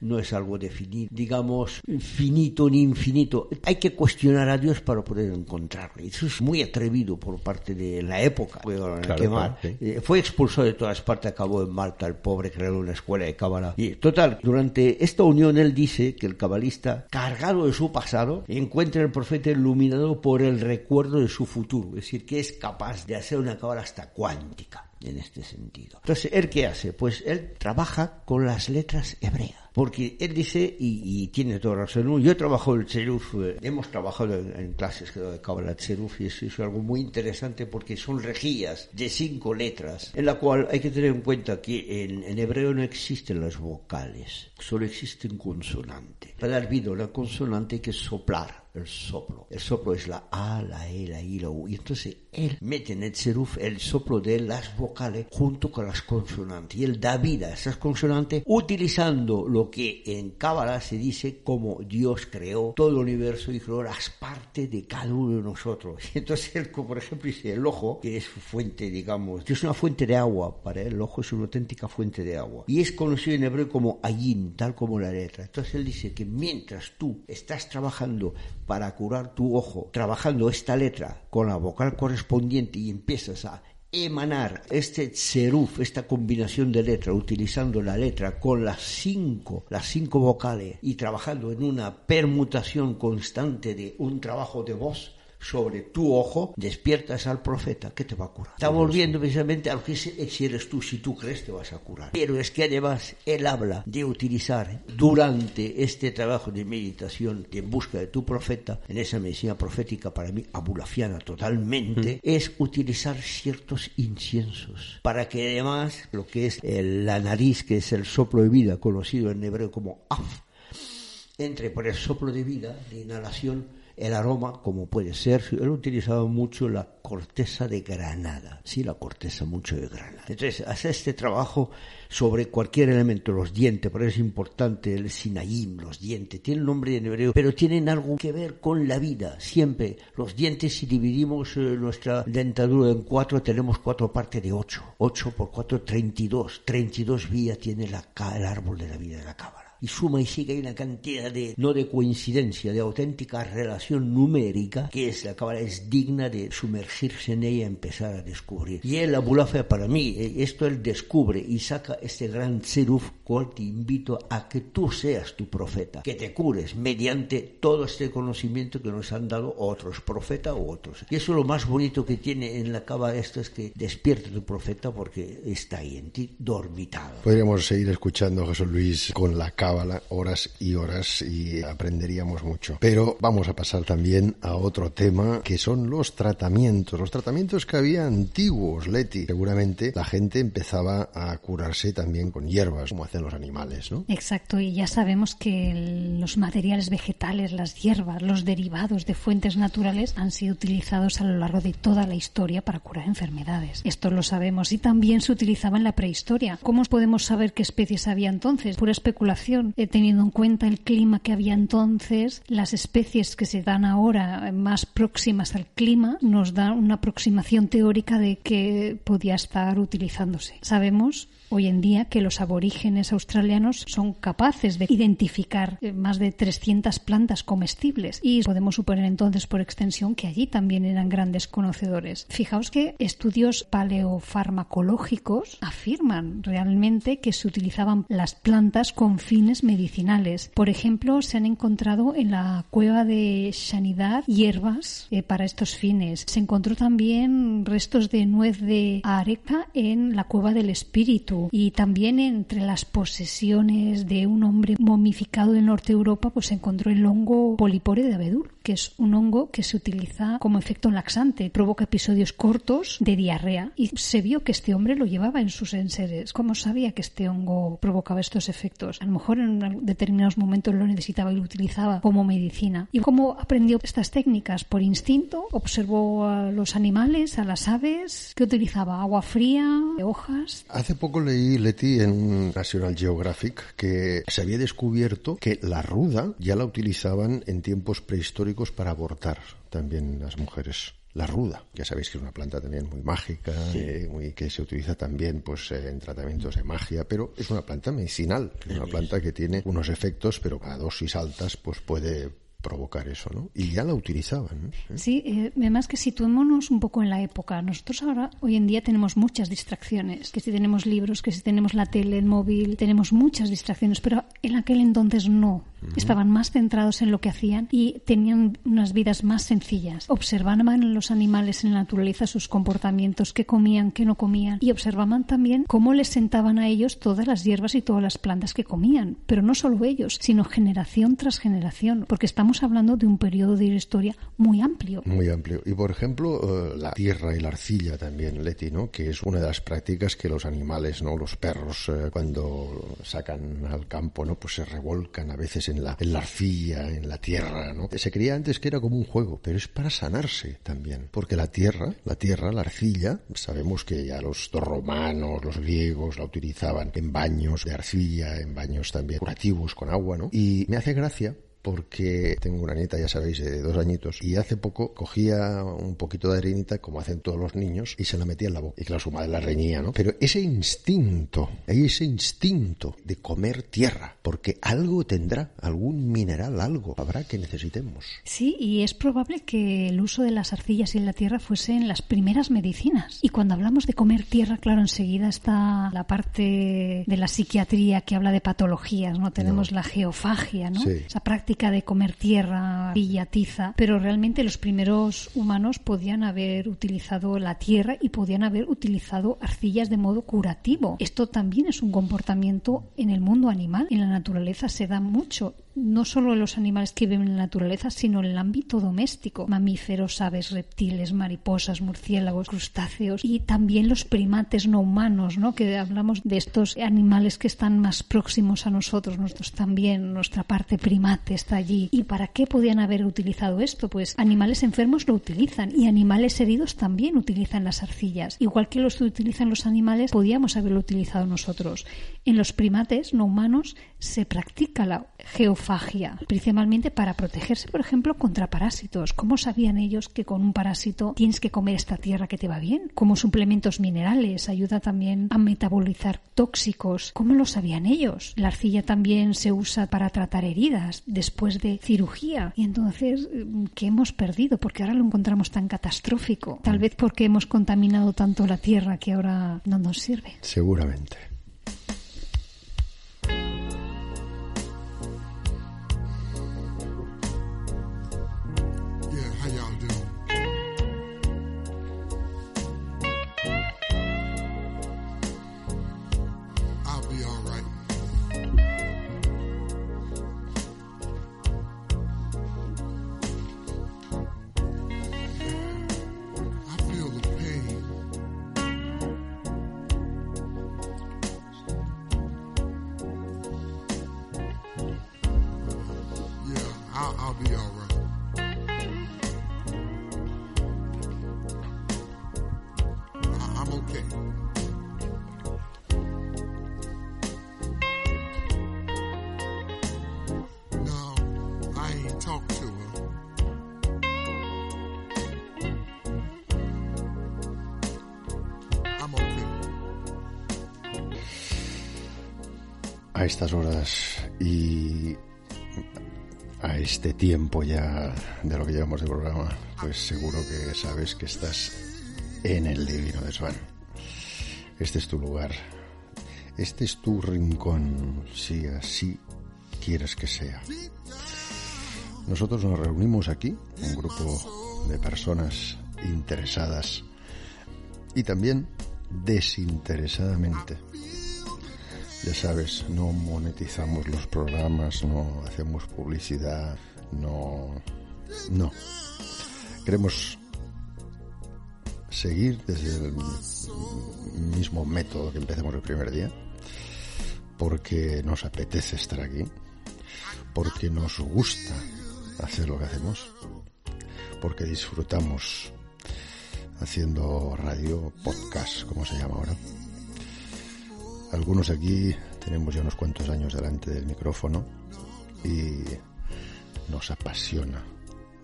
no es algo definido, digamos, finito ni infinito. Hay que cuestionar a Dios para poder encontrarle. Eso es muy atrevido por parte de la época. Eh, fue expulsado de todas partes, acabó en Malta, el pobre creó una escuela de cábala. Y total, durante esta unión él dice que el cabalista, cargado de su pasado, encuentra el profeta iluminado por el recuerdo de su futuro. Es decir, que es capaz de hacer una cábala hasta cuántica en este sentido. Entonces, ¿él qué hace? Pues él trabaja con las letras hebreas. Porque él dice, y, tiene toda razón, yo he trabajado el Tzeruf, eh, hemos trabajado en, clases de Kabbalah Tzeruf y eso es algo muy interesante porque son regías de cinco letras, en la cual hay que tener en cuenta que en, en hebreo no existen las vocales, solo existen consonantes. Para dar vida a una consonante hay que soplar el soplo. El soplo es la A, la E, la I, la U. Y entonces él mete en el seruf el soplo de las vocales junto con las consonantes. Y él da vida a esas consonantes utilizando lo que en Cábala se dice como Dios creó todo el universo y creó las partes de cada uno de nosotros. Entonces, él, por ejemplo, dice el ojo, que es fuente, digamos, que es una fuente de agua, para él el ojo es una auténtica fuente de agua. Y es conocido en hebreo como ayin, tal como la letra. Entonces, él dice que mientras tú estás trabajando para curar tu ojo, trabajando esta letra con la vocal correspondiente y empiezas a emanar este seruf, esta combinación de letra, utilizando la letra con las cinco, las cinco vocales y trabajando en una permutación constante de un trabajo de voz, sobre tu ojo, despiertas al profeta que te va a curar. Está volviendo precisamente a lo que si eres tú, si tú crees te vas a curar. Pero es que además él habla de utilizar durante este trabajo de meditación de en busca de tu profeta, en esa medicina profética para mí abulafiana totalmente, es utilizar ciertos inciensos para que además lo que es la nariz, que es el soplo de vida, conocido en hebreo como af, entre por el soplo de vida, de inhalación, el aroma, como puede ser, él ha utilizado mucho la corteza de granada, sí, la corteza mucho de granada. Entonces, hace este trabajo sobre cualquier elemento, los dientes, por eso es importante el sinaim, los dientes, tienen nombre en hebreo, pero tienen algo que ver con la vida, siempre. Los dientes, si dividimos eh, nuestra dentadura en cuatro, tenemos cuatro partes de ocho. Ocho por cuatro, treinta y dos. Treinta y dos vías tiene la, el árbol de la vida de la cámara y suma y sigue hay una cantidad de, no de coincidencia, de auténtica relación numérica que es la cámara es digna de sumergirse en ella y empezar a descubrir. Y el Abulafe para mí, eh, esto él descubre y saca este gran seruf cual te invito a que tú seas tu profeta, que te cures mediante todo este conocimiento que nos han dado otros profetas u otros. Y eso es lo más bonito que tiene en la cábala esto es que despierta tu profeta porque está ahí en ti dormitado. Podríamos seguir escuchando a Jesús Luis con la cábala horas y horas y aprenderíamos mucho. Pero vamos a pasar también a otro tema que son los tratamientos. Los tratamientos que había antiguos, Leti. Seguramente la gente empezaba a curarse también con hierbas, como hacen los animales, ¿no? Exacto, y ya sabemos que los materiales vegetales, las hierbas, los derivados de fuentes naturales han sido utilizados a lo largo de toda la historia para curar enfermedades. Esto lo sabemos y también se utilizaba en la prehistoria. ¿Cómo podemos saber qué especies había entonces? Pura especulación he teniendo en cuenta el clima que había entonces, las especies que se dan ahora más próximas al clima nos dan una aproximación teórica de que podía estar utilizándose. Sabemos hoy en día que los aborígenes australianos son capaces de identificar eh, más de 300 plantas comestibles y podemos suponer entonces por extensión que allí también eran grandes conocedores. Fijaos que estudios paleofarmacológicos afirman realmente que se utilizaban las plantas con fines medicinales. Por ejemplo, se han encontrado en la cueva de Sanidad hierbas eh, para estos fines. Se encontró también restos de nuez de areca en la cueva del espíritu y también entre las posesiones de un hombre momificado del norte de Europa pues se encontró el hongo polipore de abedul, que es un hongo que se utiliza como efecto laxante, provoca episodios cortos de diarrea y se vio que este hombre lo llevaba en sus enseres. ¿Cómo sabía que este hongo provocaba estos efectos? A lo mejor en determinados momentos lo necesitaba y lo utilizaba como medicina. ¿Y cómo aprendió estas técnicas? Por instinto, observó a los animales, a las aves, que utilizaba agua fría, hojas. Hace poco leí, Leti, en National Geographic que se había descubierto que la ruda ya la utilizaban en tiempos prehistóricos para abortar también las mujeres la ruda. Ya sabéis que es una planta también muy mágica, eh, muy, que se utiliza también pues eh, en tratamientos de magia, pero es una planta medicinal, es una planta que tiene unos efectos, pero a dosis altas pues puede provocar eso, ¿no? Y ya la utilizaban. Sí, eh, además que situémonos un poco en la época. Nosotros ahora, hoy en día, tenemos muchas distracciones. Que si tenemos libros, que si tenemos la tele, el móvil, tenemos muchas distracciones, pero en aquel entonces no. Estaban más centrados en lo que hacían y tenían unas vidas más sencillas. Observaban los animales en la naturaleza sus comportamientos, qué comían, qué no comían, y observaban también cómo les sentaban a ellos todas las hierbas y todas las plantas que comían. Pero no solo ellos, sino generación tras generación, porque estamos estamos hablando de un periodo de historia muy amplio. Muy amplio. Y por ejemplo, eh, la tierra y la arcilla también, Leti, ¿no? Que es una de las prácticas que los animales, ¿no? Los perros, eh, cuando sacan al campo bueno, pues se revolcan a veces en la, en la arcilla, en la tierra, ¿no? Se creía antes que era como un juego, pero es para sanarse también, porque la tierra, la tierra, la arcilla, sabemos que ya los romanos, los griegos la utilizaban en baños de arcilla, en baños también curativos con agua, ¿no? Y me hace gracia porque tengo una nieta, ya sabéis, de dos añitos, y hace poco cogía un poquito de arenita, como hacen todos los niños, y se la metía en la boca. Y claro, su madre la reñía, ¿no? Pero ese instinto, ese instinto de comer tierra, porque algo tendrá, algún mineral, algo habrá que necesitemos. Sí, y es probable que el uso de las arcillas y la tierra fuesen las primeras medicinas. Y cuando hablamos de comer tierra, claro, enseguida está la parte de la psiquiatría que habla de patologías, ¿no? Tenemos la geofagia, ¿no? Esa práctica de comer tierra, pillatiza, pero realmente los primeros humanos podían haber utilizado la tierra y podían haber utilizado arcillas de modo curativo. Esto también es un comportamiento en el mundo animal, en la naturaleza se da mucho no solo en los animales que viven en la naturaleza, sino en el ámbito doméstico. Mamíferos, aves, reptiles, mariposas, murciélagos, crustáceos y también los primates no humanos, ¿no? Que hablamos de estos animales que están más próximos a nosotros, nosotros también, nuestra parte primate está allí. ¿Y para qué podían haber utilizado esto? Pues animales enfermos lo utilizan y animales heridos también utilizan las arcillas. Igual que los utilizan los animales, podíamos haberlo utilizado nosotros. En los primates no humanos se practica la geofagia, principalmente para protegerse, por ejemplo, contra parásitos. ¿Cómo sabían ellos que con un parásito tienes que comer esta tierra que te va bien? Como suplementos minerales, ayuda también a metabolizar tóxicos. ¿Cómo lo sabían ellos? La arcilla también se usa para tratar heridas después de cirugía. Y entonces, ¿qué hemos perdido? Porque ahora lo encontramos tan catastrófico. Tal vez porque hemos contaminado tanto la tierra que ahora no nos sirve. Seguramente. A estas horas y a este tiempo ya de lo que llevamos de programa, pues seguro que sabes que estás en el Divino Desván. Este es tu lugar, este es tu rincón, si así quieres que sea. Nosotros nos reunimos aquí, un grupo de personas interesadas y también desinteresadamente ya sabes, no monetizamos los programas, no hacemos publicidad, no... No. Queremos seguir desde el mismo método que empezamos el primer día, porque nos apetece estar aquí, porque nos gusta hacer lo que hacemos, porque disfrutamos haciendo radio, podcast, como se llama ahora algunos aquí tenemos ya unos cuantos años delante del micrófono y nos apasiona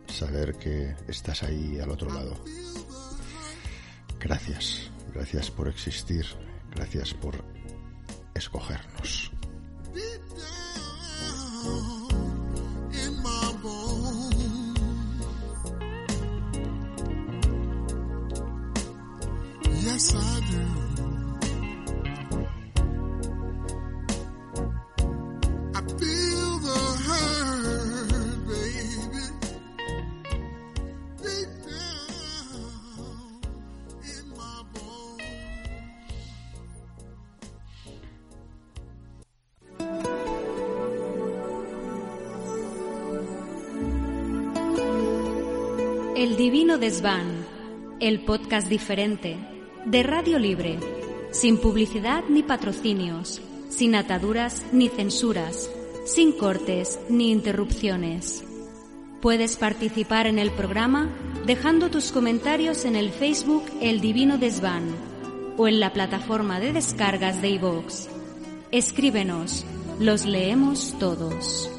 saber que estás ahí al otro lado. Gracias, gracias por existir, gracias por escogernos. El Divino Desván, el podcast diferente, de Radio Libre, sin publicidad ni patrocinios, sin ataduras ni censuras, sin cortes ni interrupciones. Puedes participar en el programa dejando tus comentarios en el Facebook El Divino Desván o en la plataforma de descargas de iVoox. Escríbenos, los leemos todos.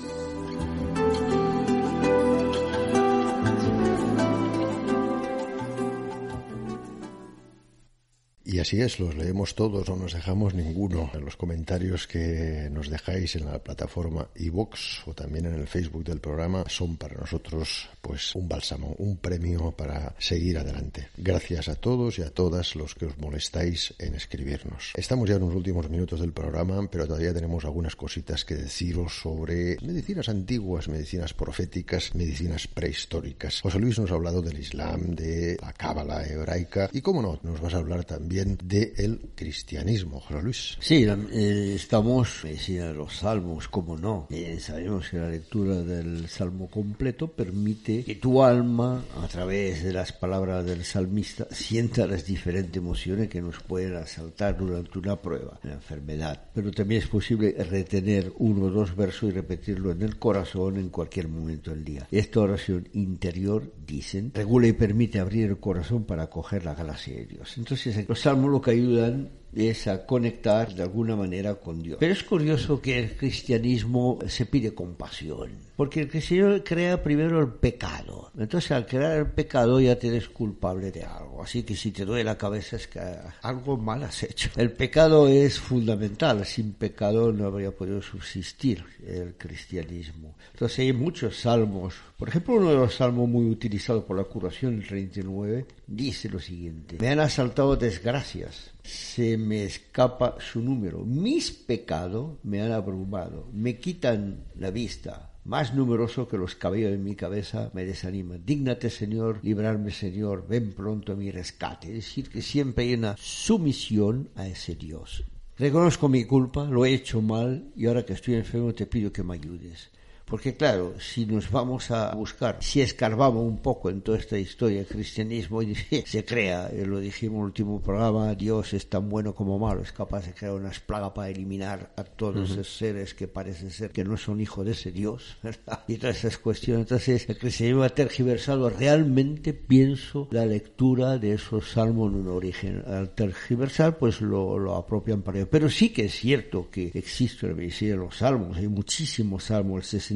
Así es, los leemos todos, no nos dejamos ninguno. Los comentarios que nos dejáis en la plataforma iVox o también en el Facebook del programa son para nosotros pues un bálsamo, un premio para seguir adelante. Gracias a todos y a todas los que os molestáis en escribirnos. Estamos ya en los últimos minutos del programa, pero todavía tenemos algunas cositas que deciros sobre medicinas antiguas, medicinas proféticas, medicinas prehistóricas. José Luis nos ha hablado del Islam, de la Cábala hebraica y, cómo no, nos vas a hablar también del cristianismo, José Luis. Sí, eh, estamos en los salmos, como no. Eh, sabemos que la lectura del salmo completo permite que tu alma, a través de las palabras del salmista, sienta las diferentes emociones que nos pueden asaltar durante una prueba, una enfermedad. Pero también es posible retener uno o dos versos y repetirlo en el corazón en cualquier momento del día. Esta oración interior, dicen, regula y permite abrir el corazón para acoger la gracia de Dios. Entonces, los salmos lo que ayudan es a conectar de alguna manera con Dios. Pero es curioso que el cristianismo se pide compasión, porque el cristianismo crea primero el pecado. Entonces al crear el pecado ya te eres culpable de algo. Así que si te duele la cabeza es que algo mal has hecho. El pecado es fundamental. Sin pecado no habría podido subsistir el cristianismo. Entonces hay muchos salmos. Por ejemplo, uno de los salmos muy utilizados por la curación, el 39, dice lo siguiente. Me han asaltado desgracias se me escapa su número. Mis pecados me han abrumado, me quitan la vista. Más numeroso que los cabellos de mi cabeza me desanima. Dígnate, Señor, librarme, Señor, ven pronto a mi rescate. Es decir, que siempre hay una sumisión a ese Dios. Reconozco mi culpa, lo he hecho mal y ahora que estoy enfermo te pido que me ayudes. Porque claro, si nos vamos a buscar, si escarbamos un poco en toda esta historia del cristianismo, se crea, eh, lo dijimos en el último programa, Dios es tan bueno como malo, es capaz de crear una plaga para eliminar a todos esos seres que parecen ser que no son hijos de ese Dios, ¿verdad? Y todas esas cuestiones. Entonces, el cristianismo ha tergiversado, realmente pienso la lectura de esos salmos en un origen. Al tergiversar, pues lo, lo apropian para ello. Pero sí que es cierto que existe la medicina de los salmos, hay muchísimos salmos, el 60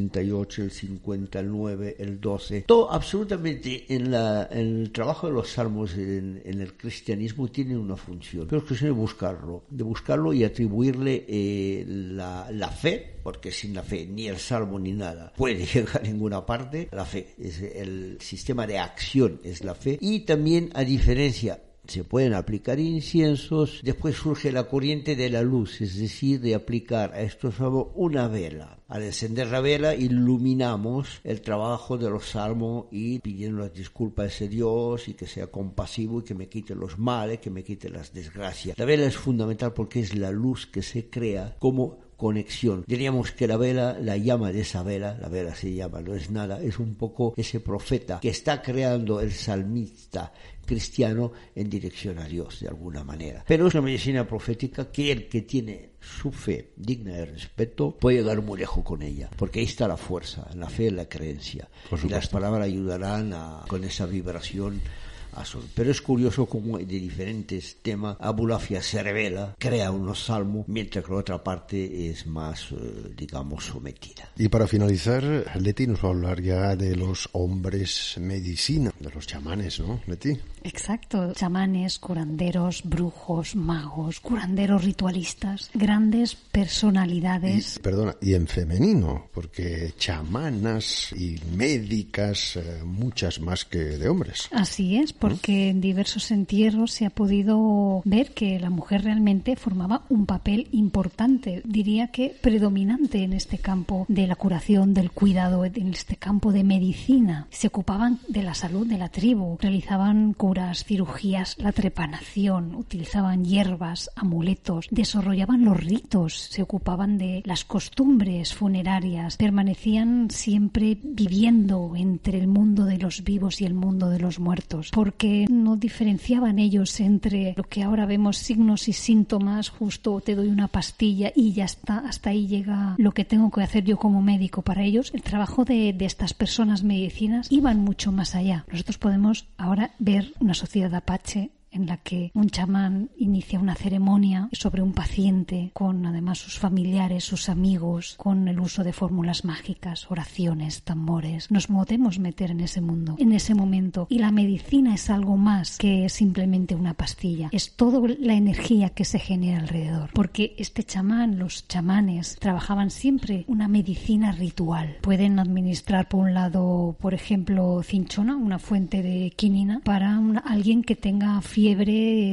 el 59, el 12. Todo absolutamente en, la, el trabajo de los salmos en, el cristianismo tiene una función. Pero es cuestión de buscarlo, de buscarlo y atribuirle eh, la, la fe, porque sin la fe ni el salmo ni nada puede llegar a ninguna parte. La fe es el sistema de acción, es la fe. Y también a diferencia se pueden aplicar inciensos, después surge la corriente de la luz, es decir, de aplicar a estos salmos una vela. Al encender la vela iluminamos el trabajo de los salmos y pidiendo las disculpas a ese Dios y que sea compasivo y que me quite los males, que me quite las desgracias. La vela es fundamental porque es la luz que se crea como conexión. Diríamos que la vela, la llama de esa vela, la vela se llama, no es nada, es un poco ese profeta que está creando el salmista cristiano en dirección a Dios de alguna manera. Pero es una medicina profética que el que tiene su fe digna de respeto puede llegar muy lejos con ella, porque ahí está la fuerza, la fe, la creencia. Y las palabras ayudarán a, con esa vibración pero es curioso cómo de diferentes temas Abulafia se revela, crea unos salmos, mientras que la otra parte es más, eh, digamos, sometida. Y para finalizar, Leti nos va a hablar ya de los hombres medicina, de los chamanes, ¿no, Leti? Exacto, chamanes, curanderos, brujos, magos, curanderos ritualistas, grandes personalidades. perdona, y en femenino, porque chamanas y médicas, eh, muchas más que de hombres. Así es, porque en diversos entierros se ha podido ver que la mujer realmente formaba un papel importante, diría que predominante en este campo de la curación, del cuidado, en este campo de medicina. Se ocupaban de la salud de la tribu, realizaban curas, cirugías, la trepanación, utilizaban hierbas, amuletos, desarrollaban los ritos, se ocupaban de las costumbres funerarias, permanecían siempre viviendo entre el mundo de los vivos y el mundo de los muertos. Por porque no diferenciaban ellos entre lo que ahora vemos signos y síntomas, justo te doy una pastilla y ya está, hasta ahí llega lo que tengo que hacer yo como médico para ellos. El trabajo de, de estas personas medicinas iban mucho más allá. Nosotros podemos ahora ver una sociedad apache en la que un chamán inicia una ceremonia sobre un paciente con además sus familiares, sus amigos, con el uso de fórmulas mágicas, oraciones, tambores. Nos podemos meter en ese mundo, en ese momento. Y la medicina es algo más que simplemente una pastilla. Es toda la energía que se genera alrededor. Porque este chamán, los chamanes, trabajaban siempre una medicina ritual. Pueden administrar por un lado, por ejemplo, cinchona, una fuente de quinina, para alguien que tenga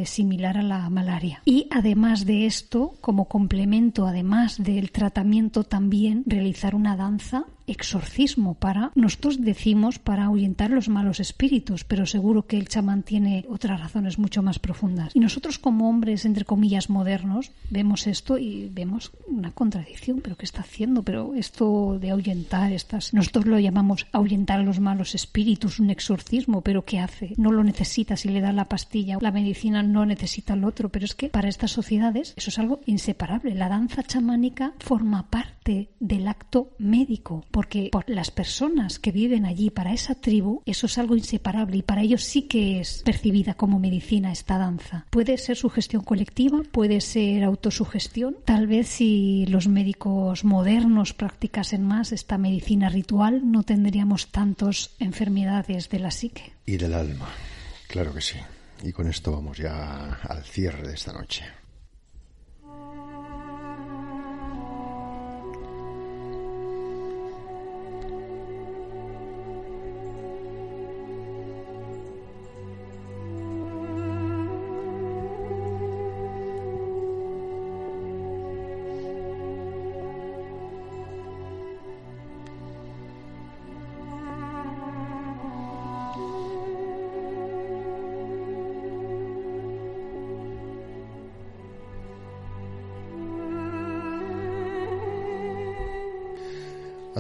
similar a la malaria. Y además de esto, como complemento, además del tratamiento, también realizar una danza exorcismo para, nosotros decimos para ahuyentar los malos espíritus, pero seguro que el chamán tiene otras razones mucho más profundas. Y nosotros como hombres, entre comillas, modernos, vemos esto y vemos una contradicción, pero ¿qué está haciendo? Pero esto de ahuyentar, estas, nosotros lo llamamos ahuyentar a los malos espíritus, un exorcismo, pero ¿qué hace? No lo necesita si le da la pastilla, la medicina no necesita el otro, pero es que para estas sociedades eso es algo inseparable. La danza chamánica forma parte del acto médico porque por las personas que viven allí, para esa tribu, eso es algo inseparable y para ellos sí que es percibida como medicina esta danza. Puede ser sugestión colectiva, puede ser autosugestión. Tal vez si los médicos modernos practicasen más esta medicina ritual, no tendríamos tantas enfermedades de la psique. Y del alma, claro que sí. Y con esto vamos ya al cierre de esta noche.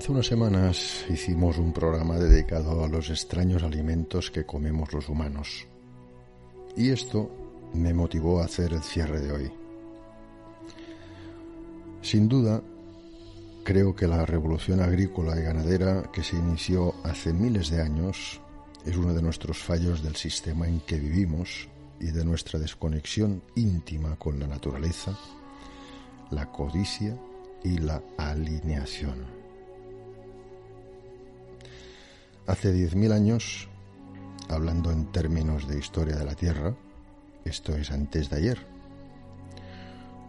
Hace unas semanas hicimos un programa dedicado a los extraños alimentos que comemos los humanos. Y esto me motivó a hacer el cierre de hoy. Sin duda, creo que la revolución agrícola y ganadera que se inició hace miles de años es uno de nuestros fallos del sistema en que vivimos y de nuestra desconexión íntima con la naturaleza, la codicia y la alineación. Hace 10.000 años, hablando en términos de historia de la Tierra, esto es antes de ayer,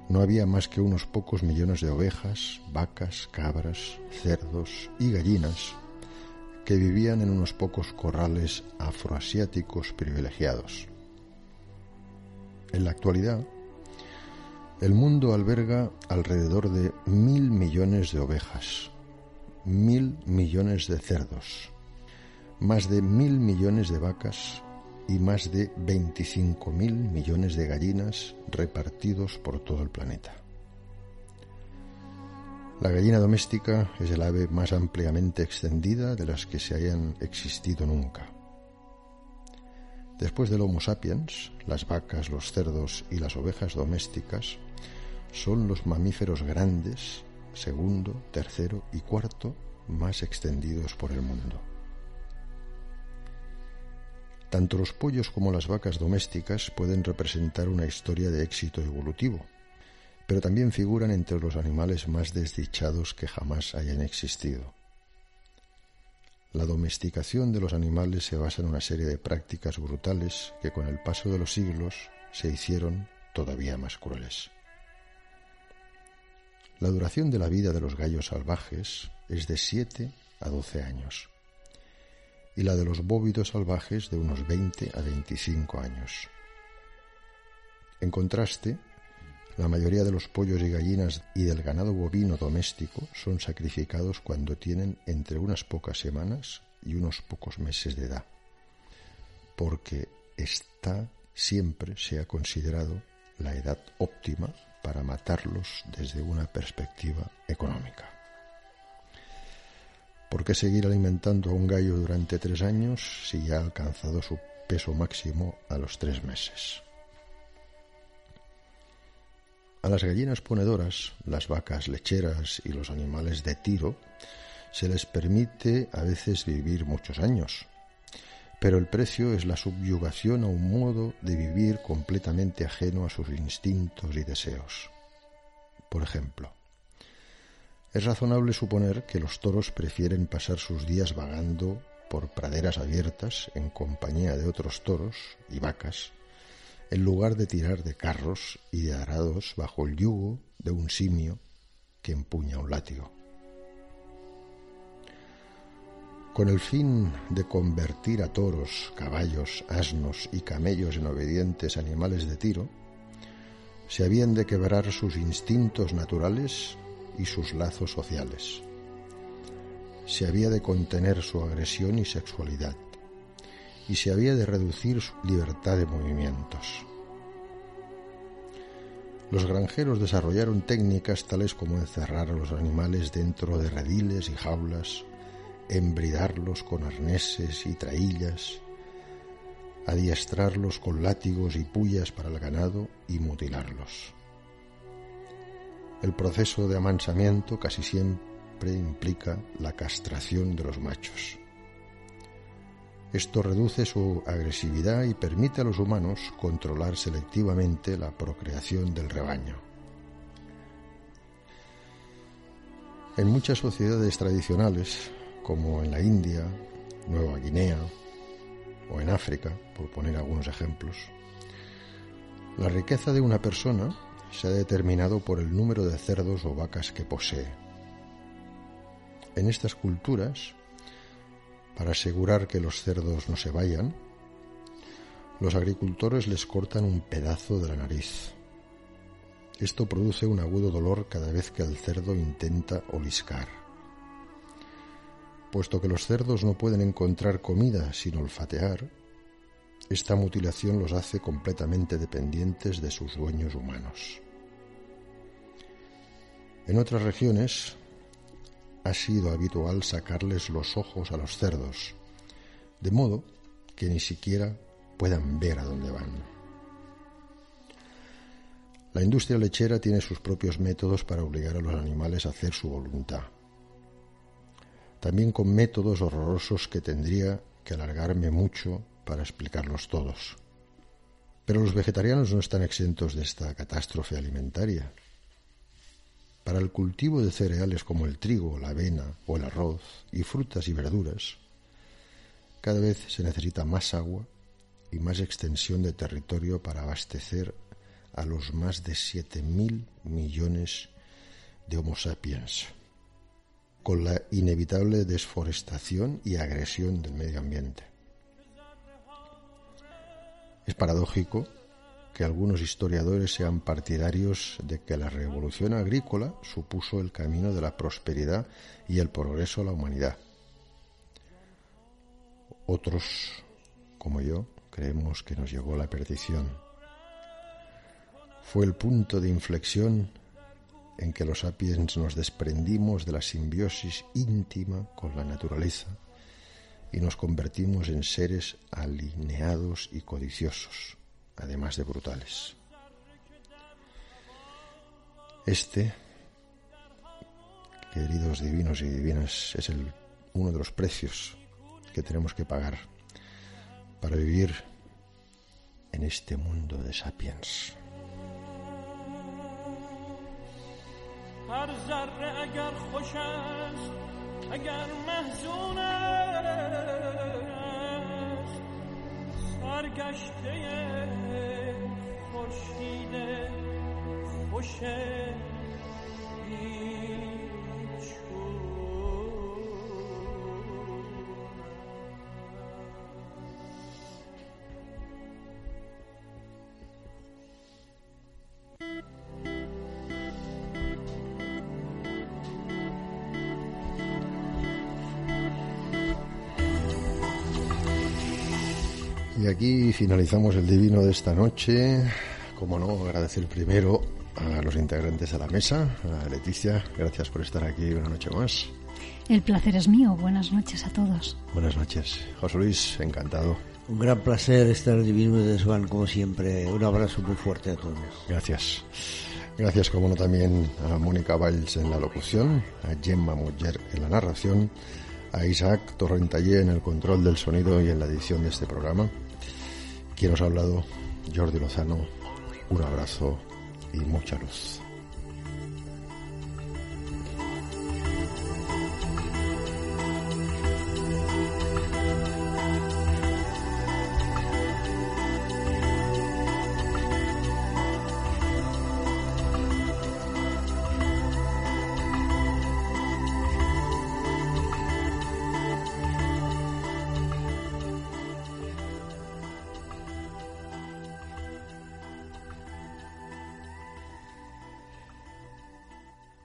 no había más que unos pocos millones de ovejas, vacas, cabras, cerdos y gallinas que vivían en unos pocos corrales afroasiáticos privilegiados. En la actualidad, el mundo alberga alrededor de mil millones de ovejas, mil millones de cerdos, más de mil millones de vacas y más de 25 mil millones de gallinas repartidos por todo el planeta. La gallina doméstica es el ave más ampliamente extendida de las que se hayan existido nunca. Después del Homo sapiens, las vacas, los cerdos y las ovejas domésticas son los mamíferos grandes, segundo, tercero y cuarto más extendidos por el mundo. Tanto los pollos como las vacas domésticas pueden representar una historia de éxito evolutivo, pero también figuran entre los animales más desdichados que jamás hayan existido. La domesticación de los animales se basa en una serie de prácticas brutales que con el paso de los siglos se hicieron todavía más crueles. La duración de la vida de los gallos salvajes es de 7 a 12 años y la de los bóvidos salvajes de unos 20 a 25 años. En contraste, la mayoría de los pollos y gallinas y del ganado bovino doméstico son sacrificados cuando tienen entre unas pocas semanas y unos pocos meses de edad, porque esta siempre se ha considerado la edad óptima para matarlos desde una perspectiva económica. ¿Por qué seguir alimentando a un gallo durante tres años si ya ha alcanzado su peso máximo a los tres meses. A las gallinas ponedoras, las vacas lecheras y los animales de tiro se les permite a veces vivir muchos años, pero el precio es la subyugación a un modo de vivir completamente ajeno a sus instintos y deseos. Por ejemplo, es razonable suponer que los toros prefieren pasar sus días vagando por praderas abiertas en compañía de otros toros y vacas, en lugar de tirar de carros y de arados bajo el yugo de un simio que empuña un látigo. Con el fin de convertir a toros, caballos, asnos y camellos en obedientes animales de tiro, se habían de quebrar sus instintos naturales y sus lazos sociales. Se había de contener su agresión y sexualidad, y se había de reducir su libertad de movimientos. Los granjeros desarrollaron técnicas tales como encerrar a los animales dentro de rediles y jaulas, embridarlos con arneses y traillas, adiestrarlos con látigos y pullas para el ganado y mutilarlos. El proceso de amansamiento casi siempre implica la castración de los machos. Esto reduce su agresividad y permite a los humanos controlar selectivamente la procreación del rebaño. En muchas sociedades tradicionales, como en la India, Nueva Guinea o en África, por poner algunos ejemplos. La riqueza de una persona se ha determinado por el número de cerdos o vacas que posee. En estas culturas, para asegurar que los cerdos no se vayan, los agricultores les cortan un pedazo de la nariz. Esto produce un agudo dolor cada vez que el cerdo intenta oliscar. Puesto que los cerdos no pueden encontrar comida sin olfatear, esta mutilación los hace completamente dependientes de sus dueños humanos. En otras regiones ha sido habitual sacarles los ojos a los cerdos, de modo que ni siquiera puedan ver a dónde van. La industria lechera tiene sus propios métodos para obligar a los animales a hacer su voluntad también con métodos horrorosos que tendría que alargarme mucho para explicarlos todos. Pero los vegetarianos no están exentos de esta catástrofe alimentaria. Para el cultivo de cereales como el trigo, la avena o el arroz y frutas y verduras, cada vez se necesita más agua y más extensión de territorio para abastecer a los más de 7.000 millones de Homo sapiens con la inevitable desforestación y agresión del medio ambiente. Es paradójico que algunos historiadores sean partidarios de que la revolución agrícola supuso el camino de la prosperidad y el progreso a la humanidad. Otros, como yo, creemos que nos llegó la perdición. Fue el punto de inflexión en que los sapiens nos desprendimos de la simbiosis íntima con la naturaleza y nos convertimos en seres alineados y codiciosos, además de brutales. Este, queridos divinos y divinas, es el, uno de los precios que tenemos que pagar para vivir en este mundo de sapiens. هر ذره اگر خوش است اگر محزون است سرگشته خورشید خوشه Y aquí finalizamos el divino de esta noche. Como no, agradecer primero a los integrantes de la mesa, a Leticia, gracias por estar aquí una noche más. El placer es mío. Buenas noches a todos. Buenas noches. José Luis, encantado. Un gran placer estar en el Divino de Desván, como siempre. Un abrazo muy fuerte a todos. Gracias. Gracias, como no, también a Mónica Valls en la locución, a Gemma Muller en la narración, a Isaac Torrentallé en el control del sonido y en la edición de este programa. Quien os ha hablado, Jordi Lozano. Un abrazo y mucha luz.